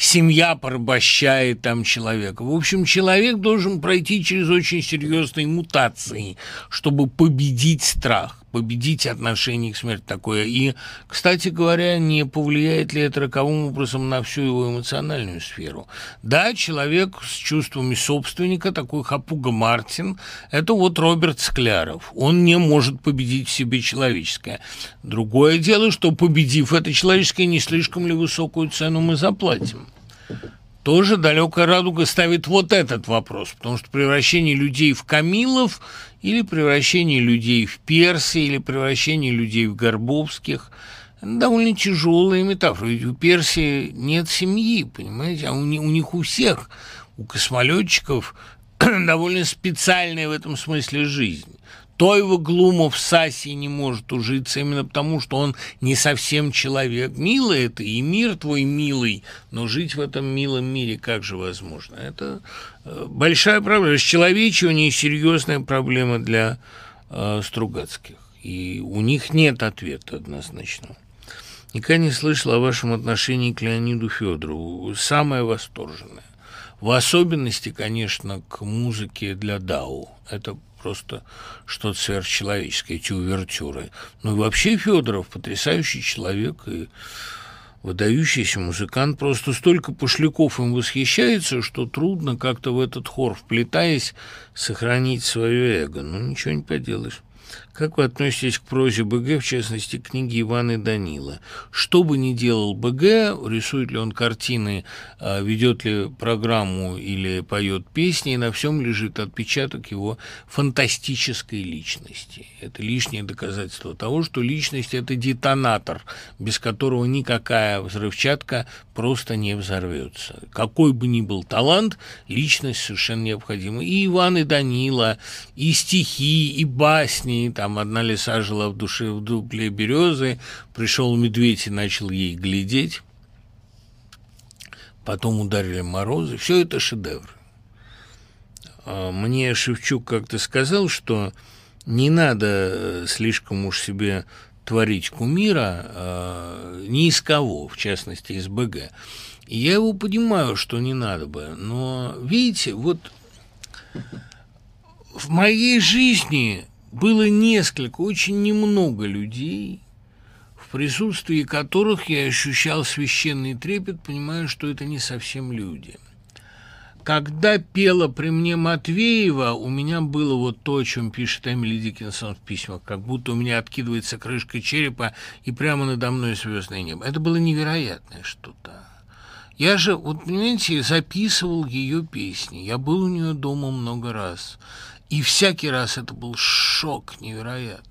семья порабощает там человека. В общем, человек должен пройти через очень серьезные мутации, чтобы победить страх победить отношение к смерти такое. И, кстати говоря, не повлияет ли это роковым образом на всю его эмоциональную сферу? Да, человек с чувствами собственника, такой Хапуга Мартин, это вот Роберт Скляров. Он не может победить в себе человеческое. Другое дело, что победив это человеческое, не слишком ли высокую цену мы заплатим? Тоже далекая радуга ставит вот этот вопрос, потому что превращение людей в камилов или превращение людей в перси, или превращение людей в горбовских довольно тяжелая метафора. Ведь у Персии нет семьи, понимаете, а у, у них у всех, у космолетчиков <clears throat> довольно специальная в этом смысле жизнь. Тойва Глумов с Асей не может ужиться именно потому, что он не совсем человек. Милый это и мир твой милый, но жить в этом милом мире как же возможно? Это э, большая проблема. Расчеловечивание – серьезная проблема для э, Стругацких. И у них нет ответа однозначно. Никогда не слышал о вашем отношении к Леониду Федорову. Самое восторженное. В особенности, конечно, к музыке для Дау. Это просто что-то сверхчеловеческое, эти увертюры. Ну и вообще Федоров потрясающий человек и выдающийся музыкант. Просто столько пошляков им восхищается, что трудно как-то в этот хор вплетаясь сохранить свое эго. Ну, ничего не поделаешь. Как вы относитесь к прозе БГ, в частности, к книге Ивана Данила? Что бы ни делал БГ, рисует ли он картины, а, ведет ли программу или поет песни, на всем лежит отпечаток его фантастической личности. Это лишнее доказательство того, что личность – это детонатор, без которого никакая взрывчатка просто не взорвется. Какой бы ни был талант, личность совершенно необходима. И Иван, и Данила, и стихи, и басни, там одна лиса жила в душе в дупле березы, пришел медведь и начал ей глядеть, потом ударили морозы, все это шедевр. А мне Шевчук как-то сказал, что не надо э, слишком уж себе творить кумира э, ни из кого, в частности, из БГ. И я его понимаю, что не надо бы, но, видите, вот в моей жизни было несколько, очень немного людей, в присутствии которых я ощущал священный трепет, понимая, что это не совсем люди. Когда пела при мне Матвеева, у меня было вот то, о чем пишет Эмили Диккенсон в письмах, как будто у меня откидывается крышка черепа, и прямо надо мной звездное небо. Это было невероятное что-то. Я же, вот понимаете, записывал ее песни. Я был у нее дома много раз. И всякий раз это был шок невероятный.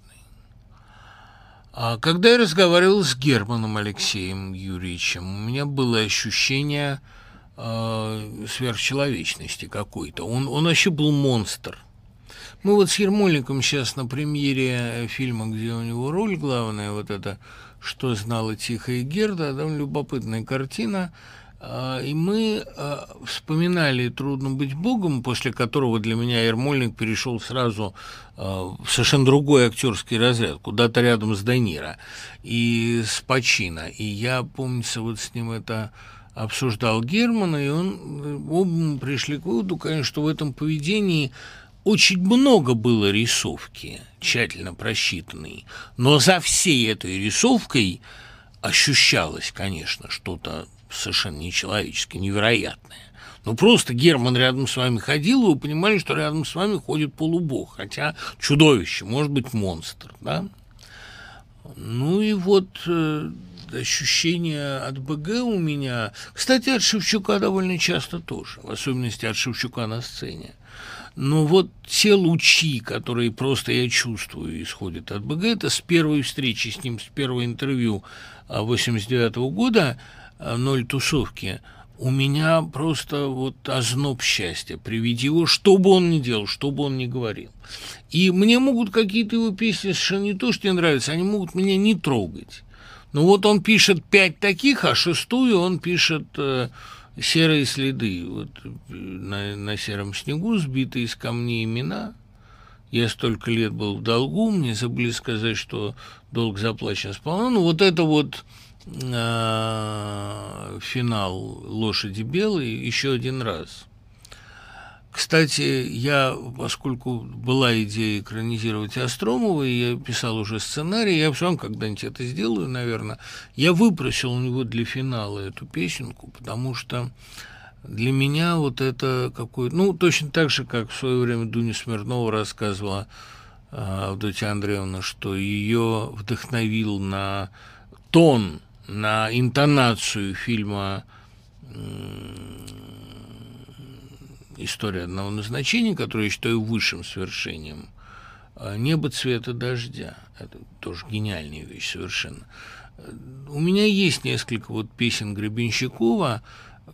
А когда я разговаривал с Германом Алексеем Юрьевичем, у меня было ощущение э, сверхчеловечности какой-то. Он, он вообще был монстр. Мы вот с Ермольником сейчас на премьере фильма, где у него роль главная, вот это «Что знала Тихая Герда», довольно любопытная картина – и мы а, вспоминали «Трудно быть Богом», после которого для меня Ермольник перешел сразу а, в совершенно другой актерский разряд, куда-то рядом с Данира и с Пачино. И я, помнится, вот с ним это обсуждал Германа, и он, оба мы пришли к выводу, конечно, что в этом поведении очень много было рисовки, тщательно просчитанной, но за всей этой рисовкой ощущалось, конечно, что-то совершенно нечеловеческое, невероятное. Ну, просто Герман рядом с вами ходил, и вы понимали, что рядом с вами ходит полубог, хотя чудовище, может быть, монстр, да? Ну и вот э, ощущение от БГ у меня... Кстати, от Шевчука довольно часто тоже, в особенности от Шевчука на сцене. Но вот те лучи, которые просто я чувствую, исходят от БГ, это с первой встречи с ним, с первого интервью 89 -го года – ноль тусовки, у меня просто вот озноб счастья при виде его, что бы он ни делал, что бы он ни говорил. И мне могут какие-то его песни совершенно не то, что не нравятся, они могут меня не трогать. Но вот он пишет пять таких, а шестую он пишет э, серые следы. Вот э, на, на сером снегу сбитые из камней имена. Я столько лет был в долгу, мне забыли сказать, что долг заплачен сполна. Ну, вот это вот финал «Лошади белые» еще один раз. Кстати, я, поскольку была идея экранизировать Остромова, и я писал уже сценарий, я все равно когда-нибудь это сделаю, наверное, я выпросил у него для финала эту песенку, потому что для меня вот это какой ну, точно так же, как в свое время Дуня Смирнова рассказывала э, Авдотья Андреевна, что ее вдохновил на тон на интонацию фильма «История одного назначения», который я считаю высшим свершением, а, «Небо цвета дождя». Это тоже гениальная вещь совершенно. У меня есть несколько вот песен Гребенщикова,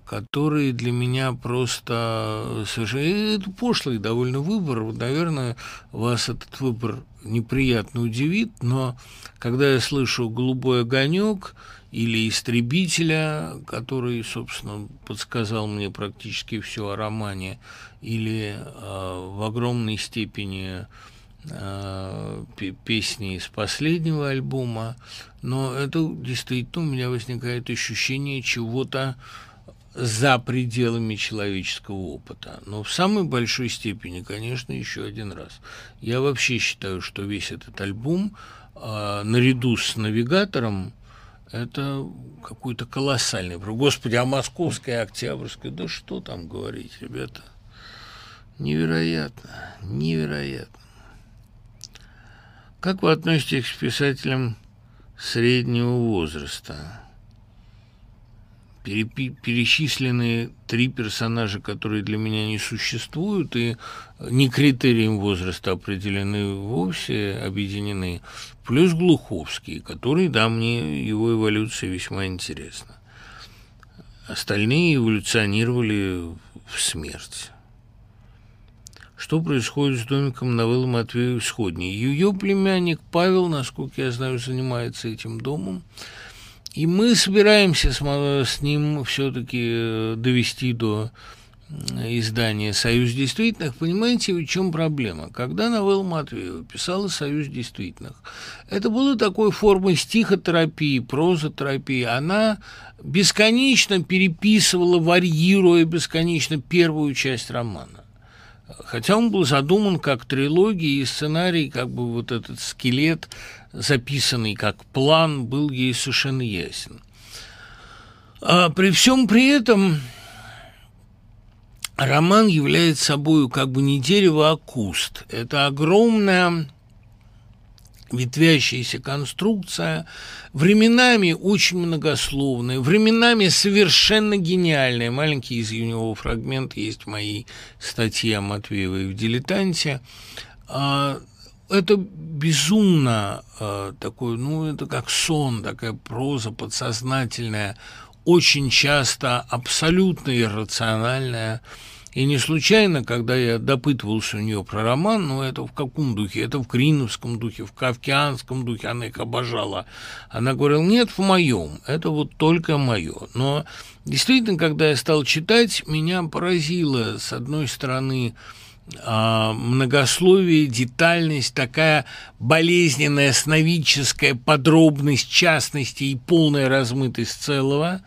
которые для меня просто совершенно... Это пошлый довольно выбор. Наверное, вас этот выбор неприятно удивит, но когда я слышу «Голубой огонек», или истребителя, который, собственно, подсказал мне практически все о романе, или э, в огромной степени э, песни из последнего альбома, но это действительно у меня возникает ощущение чего-то за пределами человеческого опыта. Но в самой большой степени, конечно, еще один раз. Я вообще считаю, что весь этот альбом э, наряду с навигатором это какой-то колоссальный. Господи, а Московская, Октябрьская, да что там говорить, ребята. Невероятно, невероятно. Как вы относитесь к писателям среднего возраста? перечислены три персонажа, которые для меня не существуют и не критерием возраста определены вовсе, объединены, плюс Глуховский, который, да, мне его эволюция весьма интересна. Остальные эволюционировали в смерть. Что происходит с домиком новеллы Матвея Исходней? Ее племянник Павел, насколько я знаю, занимается этим домом. И мы собираемся с, с ним все-таки э, довести до издания «Союз действительных». Понимаете, в чем проблема? Когда новелла Матвеева писала «Союз действительных», это было такой формой стихотерапии, прозотерапии. Она бесконечно переписывала, варьируя бесконечно первую часть романа. Хотя он был задуман как трилогия, и сценарий, как бы вот этот скелет записанный как план, был ей совершенно ясен. А при всем при этом роман является собой как бы не дерево, а куст. Это огромная ветвящаяся конструкция, временами очень многословная, временами совершенно гениальная. Маленький из него фрагмент есть в моей статье о Матвеевой в «Дилетанте». А, это безумно э, такой, ну, это как сон, такая проза подсознательная, очень часто абсолютно иррациональная. И не случайно, когда я допытывался у нее про роман, ну, это в каком духе? Это в Криновском духе, в Кавкианском духе, она их обожала. Она говорила, нет, в моем, это вот только мое. Но действительно, когда я стал читать, меня поразило, с одной стороны, многословие, детальность, такая болезненная, сновидческая подробность частности и полная размытость целого.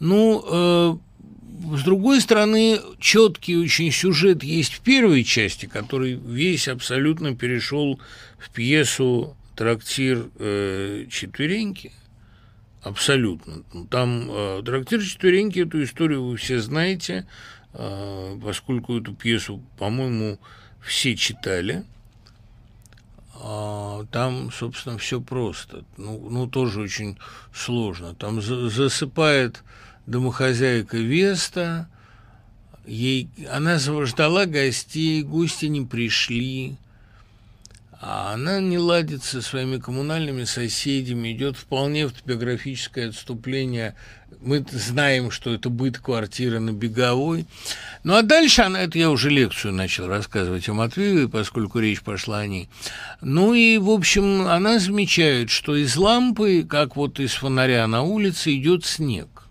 Ну, э, с другой стороны, четкий очень сюжет есть в первой части, который весь абсолютно перешел в пьесу «Трактир э, четвереньки». Абсолютно. Там э, «Трактир четвереньки» эту историю вы все знаете – а, поскольку эту пьесу, по-моему, все читали, а, там, собственно, все просто. Ну, ну тоже очень сложно. Там засыпает домохозяйка Веста, ей, она ждала гостей, гости не пришли. А она не ладит со своими коммунальными соседями, идет вполне автобиографическое отступление. Мы знаем, что это быт квартиры на Беговой. Ну, а дальше она, это я уже лекцию начал рассказывать о Матвеевой, поскольку речь пошла о ней. Ну и, в общем, она замечает, что из лампы, как вот из фонаря на улице, идет снег.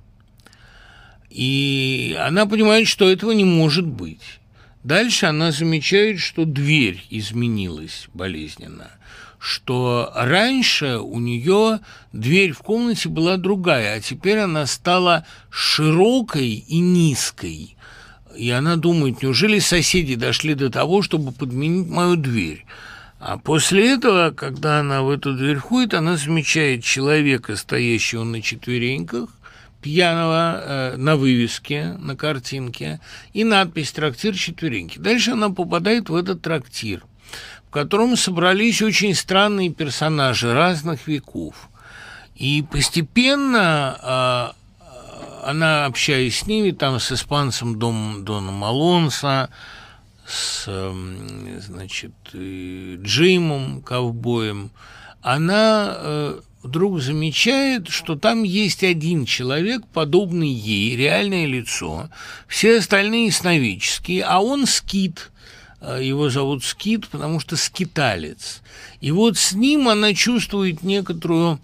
И она понимает, что этого не может быть. Дальше она замечает, что дверь изменилась болезненно, что раньше у нее дверь в комнате была другая, а теперь она стала широкой и низкой. И она думает, неужели соседи дошли до того, чтобы подменить мою дверь? А после этого, когда она в эту дверь входит, она замечает человека, стоящего на четвереньках, пьяного э, на вывеске, на картинке, и надпись «Трактир четвереньки». Дальше она попадает в этот трактир, в котором собрались очень странные персонажи разных веков. И постепенно э, она, общаясь с ними, там с испанцем Дом, Доном Алонсо, с, э, значит, Джимом, ковбоем, она э, вдруг замечает, что там есть один человек, подобный ей, реальное лицо, все остальные сновидческие, а он скит, э, его зовут Скит, потому что скиталец. И вот с ним она чувствует некоторую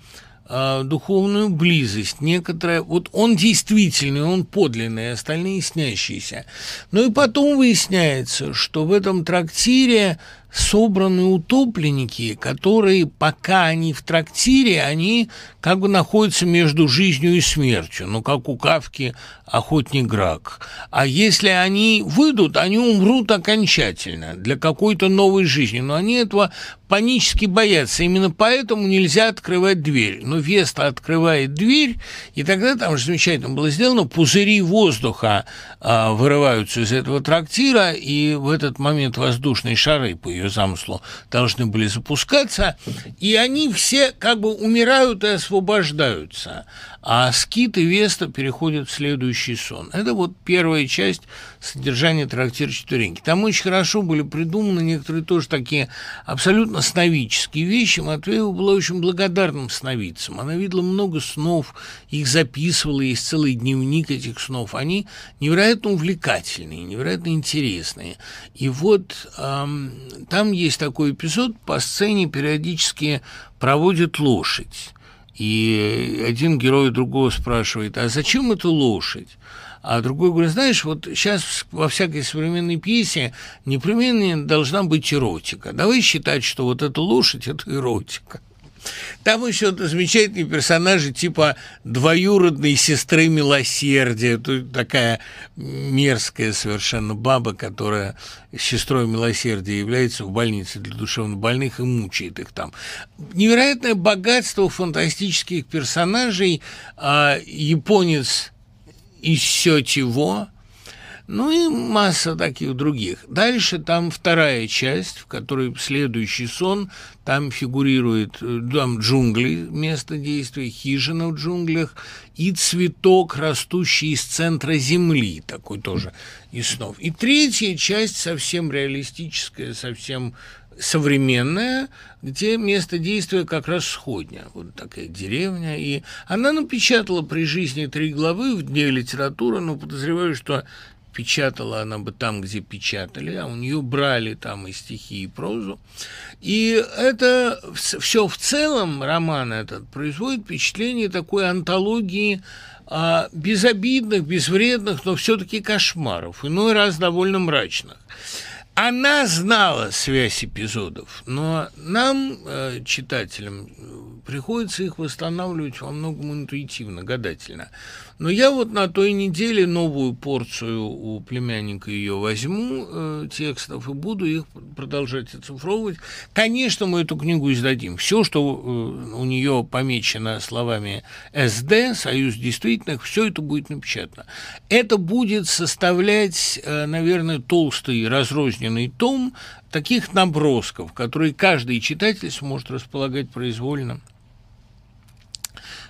э, духовную близость, некоторая... Вот он действительный, он подлинный, остальные снящиеся. Ну и потом выясняется, что в этом трактире собраны утопленники, которые, пока они в трактире, они как бы находятся между жизнью и смертью, ну, как у Кавки охотник Грак. А если они выйдут, они умрут окончательно для какой-то новой жизни. Но они этого панически боятся. Именно поэтому нельзя открывать дверь. Но Веста открывает дверь, и тогда там же замечательно было сделано, пузыри воздуха а, вырываются из этого трактира, и в этот момент воздушные шары по ее замыслу должны были запускаться, и они все как бы умирают и освобождаются а скит и веста переходят в следующий сон. Это вот первая часть содержания трактира «Четвереньки». Там очень хорошо были придуманы некоторые тоже такие абсолютно сновидческие вещи. Матвеева была очень благодарным сновидцем. Она видела много снов, их записывала, есть целый дневник этих снов. Они невероятно увлекательные, невероятно интересные. И вот эм, там есть такой эпизод, по сцене периодически проводит лошадь. И один герой другого спрашивает, а зачем эта лошадь? А другой говорит, знаешь, вот сейчас во всякой современной пьесе непременно должна быть эротика. Давай считать, что вот эта лошадь – это эротика. Там еще замечательные персонажи типа двоюродной сестры милосердия, тут такая мерзкая совершенно баба, которая сестрой милосердия является в больнице для душевнобольных и мучает их там. Невероятное богатство фантастических персонажей. А, японец из Сетиво, ну и масса таких других. Дальше там вторая часть, в которой следующий сон, там фигурирует э, там джунгли, место действия, хижина в джунглях и цветок, растущий из центра земли, такой тоже из снов. И третья часть совсем реалистическая, совсем современная, где место действия как раз сходня. Вот такая деревня. И она напечатала при жизни три главы в Дне литературы, но подозреваю, что печатала она бы там, где печатали, а у нее брали там и стихи, и прозу. И это все в целом, роман этот, производит впечатление такой антологии а, безобидных, безвредных, но все-таки кошмаров, иной раз довольно мрачных. Она знала связь эпизодов, но нам, э, читателям, приходится их восстанавливать во многом интуитивно, гадательно. Но я вот на той неделе новую порцию у племянника ее возьму э, текстов и буду их продолжать оцифровывать. Конечно, мы эту книгу издадим. Все, что э, у нее помечено словами СД, Союз действительных, все это будет напечатано. Это будет составлять, э, наверное, толстый разрозненный том таких набросков, которые каждый читатель сможет располагать произвольно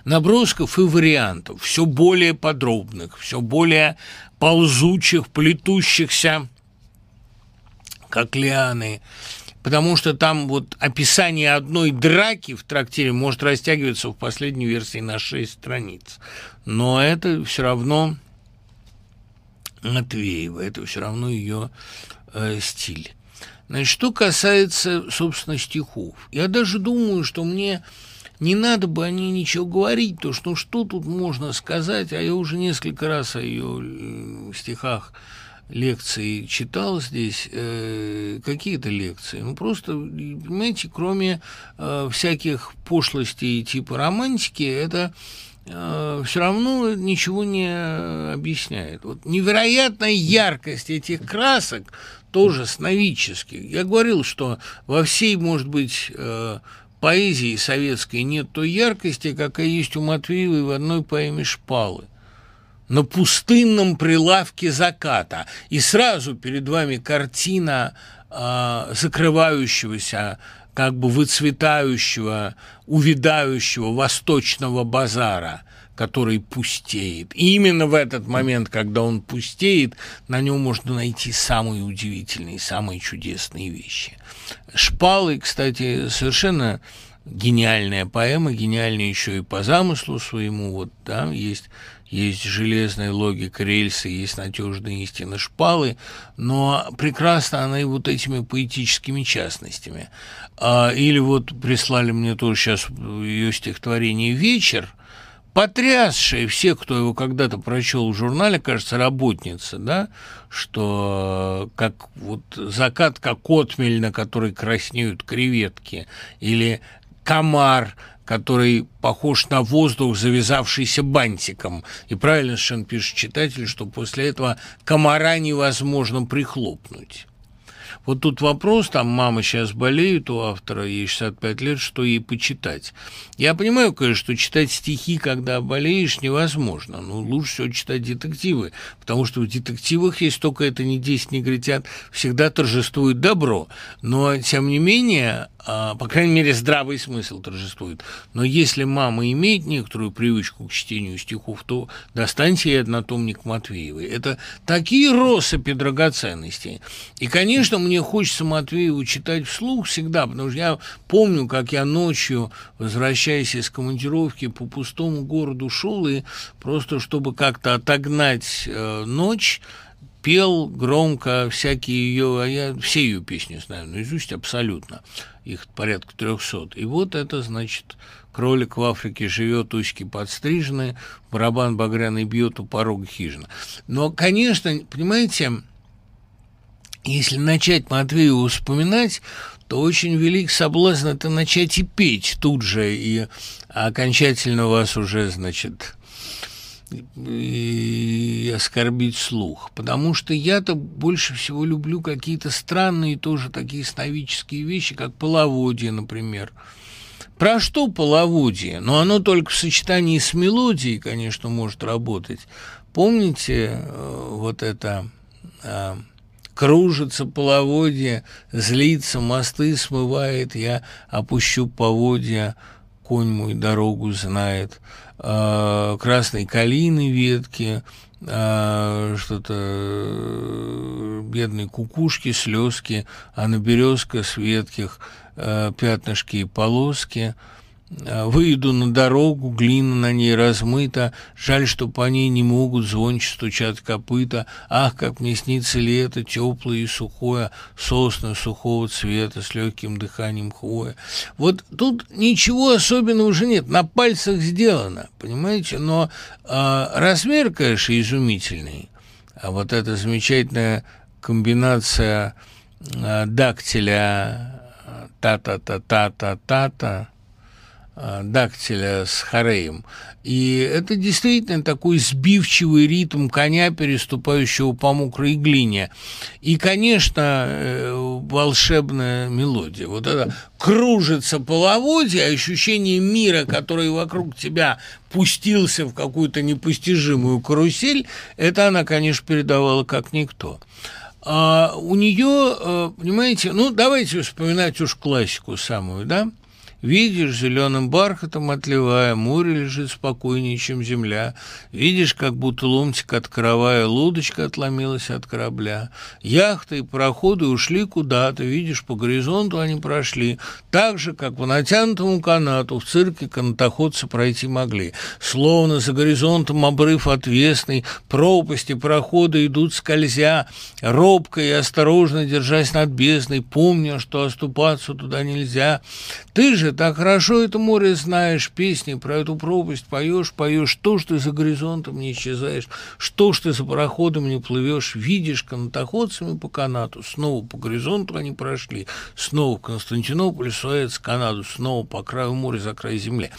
набросков и вариантов, все более подробных, все более ползучих, плетущихся, как лианы. потому что там вот описание одной драки в трактире может растягиваться в последней версии на шесть страниц. Но это все равно Матвеева, это все равно ее э, стиль. Значит, что касается, собственно, стихов, я даже думаю, что мне не надо бы о ней ничего говорить, то что ну, что тут можно сказать, а я уже несколько раз о ее э, стихах лекции читал здесь, э, какие-то лекции. Ну, просто, понимаете, кроме э, всяких пошлостей типа романтики, это э, все равно ничего не объясняет. Вот невероятная яркость этих красок тоже сновидческих. Я говорил, что во всей, может быть, э, поэзии советской нет той яркости, какая есть у Матвеевой в одной поэме «Шпалы» на пустынном прилавке заката, и сразу перед вами картина э, закрывающегося, как бы выцветающего, увядающего восточного базара, который пустеет. И именно в этот момент, когда он пустеет, на нем можно найти самые удивительные, самые чудесные вещи. Шпалы, кстати, совершенно гениальная поэма, гениальная еще и по замыслу своему. Вот, да, есть есть железная логика рельсы, есть надежные истины шпалы, но прекрасно она и вот этими поэтическими частностями. А, или вот прислали мне тоже сейчас ее стихотворение «Вечер», потрясшее всех, кто его когда-то прочел в журнале, кажется, работница, да, что как вот закат, как отмель, на которой краснеют креветки, или комар, который похож на воздух, завязавшийся бантиком. И правильно совершенно пишет читатель, что после этого комара невозможно прихлопнуть. Вот тут вопрос, там мама сейчас болеет у автора, ей 65 лет, что ей почитать. Я понимаю, конечно, что читать стихи, когда болеешь, невозможно. Но лучше всего читать детективы, потому что в детективах есть только это не 10 негритят, всегда торжествует добро. Но, тем не менее, по крайней мере, здравый смысл торжествует. Но если мама имеет некоторую привычку к чтению стихов, то достаньте ей однотомник Матвеевой. Это такие россыпи драгоценностей. И, конечно, мне хочется Матвееву читать вслух всегда, потому что я помню, как я ночью, возвращаясь из командировки, по пустому городу шел, и просто чтобы как-то отогнать э, ночь, пел громко всякие ее, а я все ее песни знаю наизусть абсолютно, их порядка трехсот. И вот это, значит, кролик в Африке живет, усики подстрижены, барабан багряный бьет у порога хижина. Но, конечно, понимаете, если начать Матвеева вспоминать, то очень велик соблазн это начать и петь тут же, и окончательно вас уже, значит, и оскорбить слух. Потому что я-то больше всего люблю какие-то странные тоже такие сновидческие вещи, как половодье, например. Про что половодье? Но оно только в сочетании с мелодией, конечно, может работать. Помните э, вот это э, кружится половодье, злится, мосты смывает, я опущу поводья, конь мой дорогу знает – э, красной калины ветки, э, что-то бедные кукушки, слезки, а на березках с ветких э, пятнышки и полоски – выйду на дорогу, глина на ней размыта, жаль, что по ней не могут звонче стучат копыта. Ах, как мне снится лето, теплое и сухое, сосны сухого цвета с легким дыханием хвоя. Вот тут ничего особенного уже нет, на пальцах сделано, понимаете, но э, размер, конечно, изумительный. А вот эта замечательная комбинация э, дактиля э, та-та-та-та-та-та-та, Э, дактиля с хореем. И это действительно такой сбивчивый ритм коня, переступающего по мокрой глине. И, конечно, э, волшебная мелодия. Вот это кружится половодье, ощущение мира, который вокруг тебя пустился в какую-то непостижимую карусель, это она, конечно, передавала как никто. А у нее, э, понимаете, ну, давайте вспоминать уж классику самую, да, Видишь, зеленым бархатом отливая, море лежит спокойнее, чем земля. Видишь, как будто ломтик от каравая, лодочка отломилась от корабля. Яхты и пароходы ушли куда-то, видишь, по горизонту они прошли, так же, как по натянутому канату в цирке канатоходцы пройти могли. Словно за горизонтом обрыв отвесный, пропасти, проходы идут скользя, робко и осторожно держась над бездной, помня, что оступаться туда нельзя. Ты же так хорошо это море знаешь, песни про эту пропасть поешь, поешь, что ж ты за горизонтом не исчезаешь, что ж ты за пароходом не плывешь, видишь канатоходцами по канату, снова по горизонту они прошли, снова в Константинополь, Суэц, Канаду, снова по краю моря, за край земли.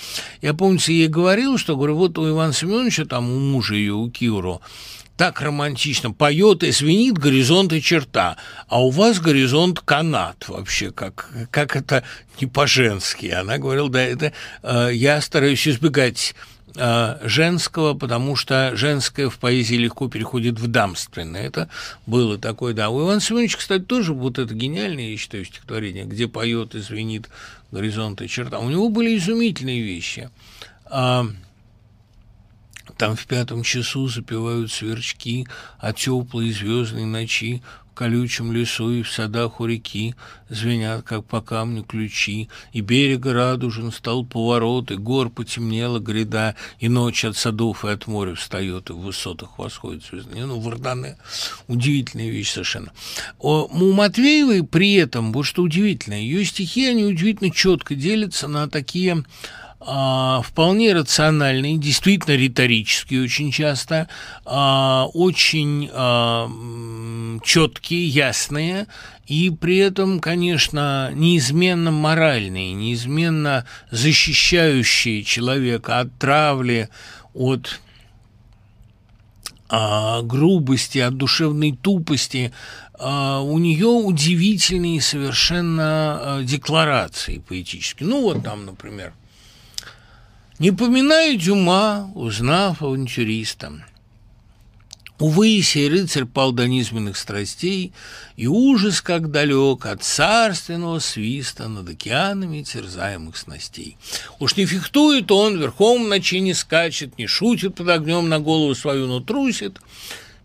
Я, помните, ей говорил, что, говорю, вот у Ивана Семеновича, там у мужа ее, у Киуру, так романтично поет и свинит горизонт и черта, а у вас горизонт канат вообще, как, как это не по-женски. Она говорила, да, это э, я стараюсь избегать э, женского, потому что женское в поэзии легко переходит в дамственное. Это было такое, да. У Ивана Семеновича, кстати, тоже вот это гениальное, я считаю, стихотворение, где поет и звенит горизонт и черта. У него были изумительные вещи. Там в пятом часу запевают сверчки, а теплые звездные ночи в колючем лесу и в садах у реки звенят, как по камню ключи, и берег радужен стал поворот, и гор потемнела гряда, и ночь от садов и от моря встает, и в высотах восходит звездные. Ну, Вардане удивительная вещь совершенно. У Матвеевой при этом, вот что удивительно, ее стихи, они удивительно четко делятся на такие а, вполне рациональные, действительно риторические очень часто, а, очень а, четкие, ясные. И при этом, конечно, неизменно моральные, неизменно защищающие человека от травли, от грубости, от душевной тупости, у нее удивительные совершенно декларации поэтические. Ну вот там, например, не поминаю Дюма, узнав авантюриста. Увы, сей рыцарь пал до низменных страстей, и ужас, как далек от царственного свиста над океанами терзаемых снастей. Уж не фехтует он, верхом ночи не скачет, не шутит под огнем на голову свою, но трусит,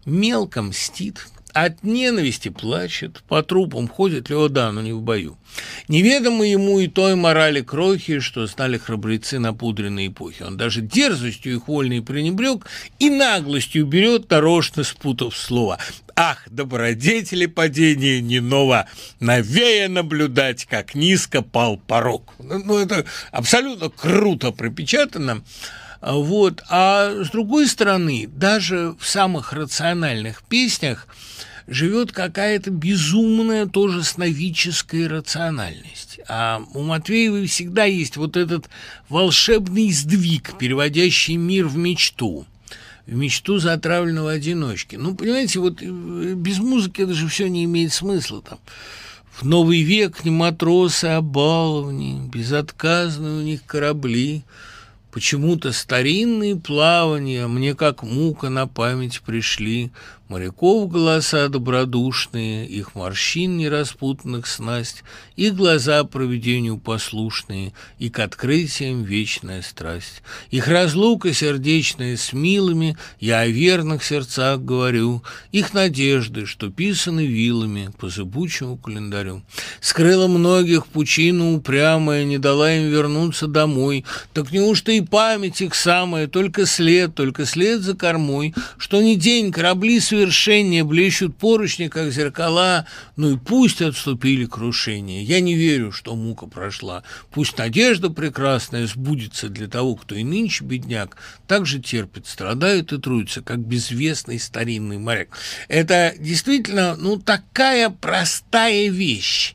мелко мстит, от ненависти плачет, по трупам ходит Леодану не в бою. Неведомо ему и той морали крохи, что знали храбрецы на пудренной эпохи. Он даже дерзостью их вольной пренебрег и наглостью берет, нарочно спутав слова. Ах, добродетели падения не ново, новее наблюдать, как низко пал порог. Ну, это абсолютно круто пропечатано. Вот. А с другой стороны, даже в самых рациональных песнях – живет какая-то безумная тоже сновидческая рациональность. А у Матвеевой всегда есть вот этот волшебный сдвиг, переводящий мир в мечту в мечту затравленного одиночки. Ну, понимаете, вот э, без музыки это же все не имеет смысла там. В новый век не матросы, а баловни, безотказные у них корабли, почему-то старинные плавания мне как мука на память пришли, Моряков голоса добродушные, их морщин нераспутанных снасть, и глаза проведению послушные, и к открытиям вечная страсть. Их разлука сердечная с милыми, я о верных сердцах говорю, их надежды, что писаны вилами по зыбучему календарю. Скрыла многих пучину упрямая, не дала им вернуться домой, так неужто и память их самая, только след, только след за кормой, что ни день корабли свершения блещут поручни, как зеркала, ну и пусть отступили крушения. Я не верю, что мука прошла. Пусть надежда прекрасная сбудется для того, кто и нынче бедняк, так же терпит, страдает и трудится, как безвестный старинный моряк. Это действительно, ну, такая простая вещь.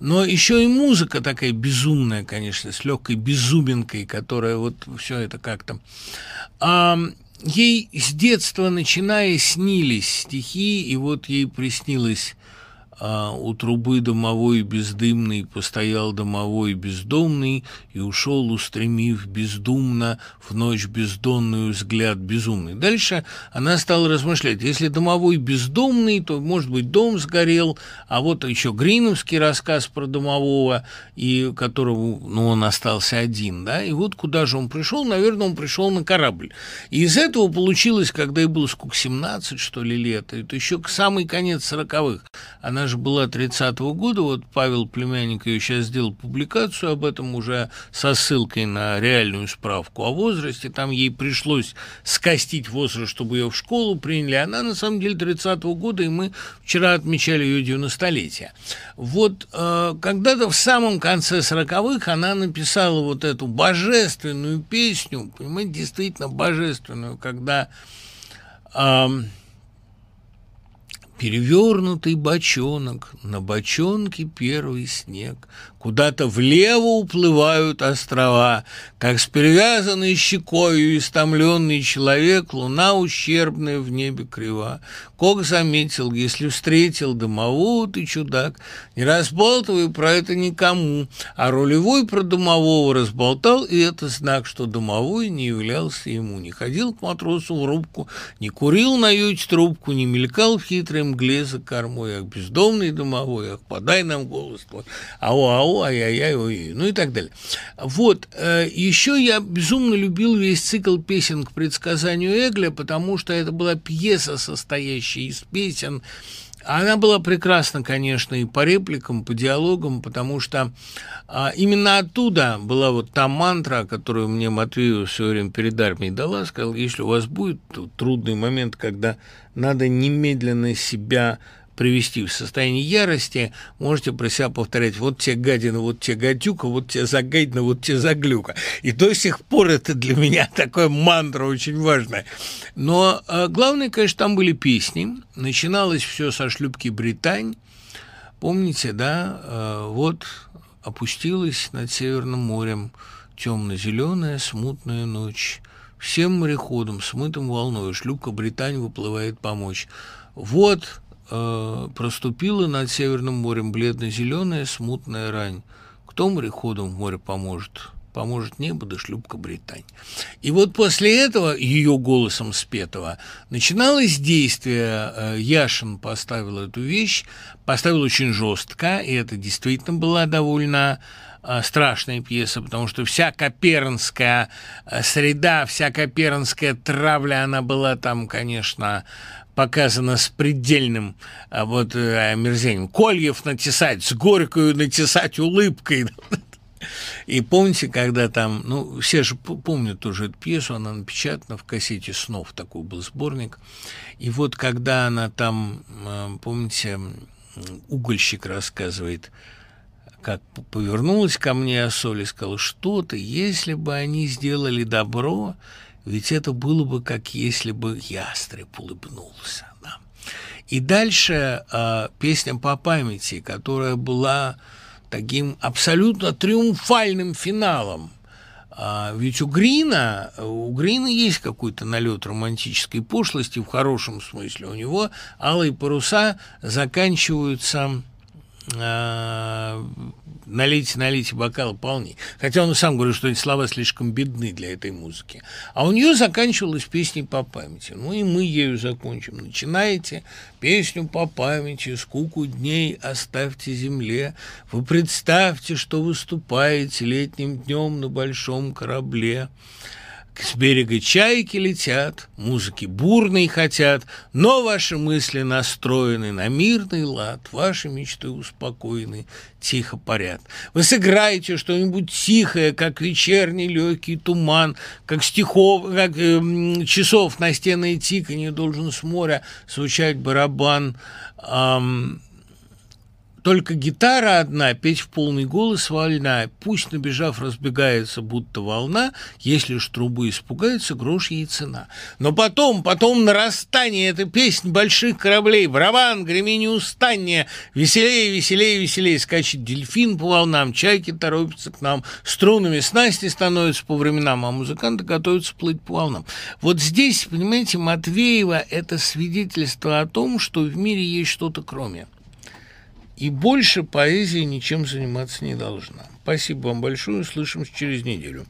Но еще и музыка такая безумная, конечно, с легкой безуминкой, которая вот все это как-то ей с детства начиная снились стихи, и вот ей приснилось а, у трубы домовой бездымный постоял домовой бездомный и ушел, устремив бездумно в ночь бездонную взгляд безумный. Дальше она стала размышлять, если домовой бездомный, то, может быть, дом сгорел, а вот еще Гриновский рассказ про домового, и которого, ну, он остался один, да, и вот куда же он пришел, наверное, он пришел на корабль. И из этого получилось, когда ей было сколько, 17, что ли, лет, это еще к самый конец сороковых, она же была 30-го года, вот Павел Племянник ее сейчас сделал публикацию об этом уже со ссылкой на реальную справку о возрасте, там ей пришлось скостить возраст, чтобы ее в школу приняли, она на самом деле 30-го года, и мы вчера отмечали ее 90-летие. Вот э, когда-то в самом конце 40-х она написала вот эту божественную песню, понимаете, действительно божественную, когда... Э, Перевернутый бочонок, на бочонке первый снег. Куда-то влево уплывают острова, как с перевязанной щекою истомленный человек, луна ущербная в небе крива. Кок заметил, если встретил домового ты чудак, не разболтывай про это никому, а рулевой про домового разболтал, и это знак, что домовой не являлся ему, не ходил к матросу в рубку, не курил на юте трубку, не мелькал в хитрой мгле за кормой, ах, бездомный домовой, ах, подай нам голос твой, ау-ау, ау, ай-яй-яй, ну и так далее. Вот, э, еще я безумно любил весь цикл песен к предсказанию Эгля, потому что это была пьеса, состоящая из песен, она была прекрасна, конечно, и по репликам, по диалогам, потому что а, именно оттуда была вот та мантра, которую мне Матвею все время перед армией дала, сказал, если у вас будет трудный момент, когда надо немедленно себя привести в состояние ярости, можете про себя повторять «вот те гадина, вот те гадюка, вот те загайдина, вот те заглюка». И до сих пор это для меня <laughs> такое мантра очень важная. Но э, главное, конечно, там были песни. Начиналось все со шлюпки «Британь». Помните, да? Э, вот опустилась над Северным морем темно-зеленая смутная ночь. Всем мореходам, смытым волной, шлюпка «Британь» выплывает помочь. Вот э, проступила над Северным морем бледно-зеленая смутная рань. Кто мореходам в море поможет? Поможет небо да шлюпка Британь. И вот после этого, ее голосом спетого, начиналось действие. Э, Яшин поставил эту вещь, поставил очень жестко, и это действительно была довольно э, страшная пьеса, потому что вся копернская э, среда, вся копернская травля, она была там, конечно, показано с предельным а, вот э, омерзением. Кольев натесать, с горькою натесать улыбкой. И помните, когда там, ну, все же помнят тоже эту пьесу, она напечатана в кассете «Снов», такой был сборник. И вот когда она там, а, помните, угольщик рассказывает, как повернулась ко мне Ассоль и сказала, что ты, если бы они сделали добро, ведь это было бы, как если бы ястреб улыбнулся нам. И дальше э, песня по памяти, которая была таким абсолютно триумфальным финалом. А ведь у Грина, у Грина есть какой-то налет романтической пошлости в хорошем смысле. У него алые паруса заканчиваются э, налейте, налейте бокал полней. Хотя он сам говорит, что эти слова слишком бедны для этой музыки. А у нее заканчивалась песня по памяти. Ну и мы ею закончим. Начинаете песню по памяти, скуку дней оставьте земле. Вы представьте, что выступаете летним днем на большом корабле. С берега чайки летят, музыки бурные хотят, но ваши мысли настроены на мирный лад, ваши мечты успокоены, тихо парят. Вы сыграете что-нибудь тихое, как вечерний легкий туман, как стихов, как э, часов настенное тиканье должен с моря звучать барабан. Эм, только гитара одна, петь в полный голос вольна. Пусть, набежав, разбегается, будто волна, если ж трубы испугается, грош ей цена. Но потом, потом нарастание, это песнь больших кораблей, барабан, греми неустаннее, веселее, веселее, веселее, скачет дельфин по волнам, чайки торопятся к нам, струнами снасти становятся по временам, а музыканты готовятся плыть по волнам. Вот здесь, понимаете, Матвеева – это свидетельство о том, что в мире есть что-то кроме. И больше поэзия ничем заниматься не должна. Спасибо вам большое. Услышимся через неделю.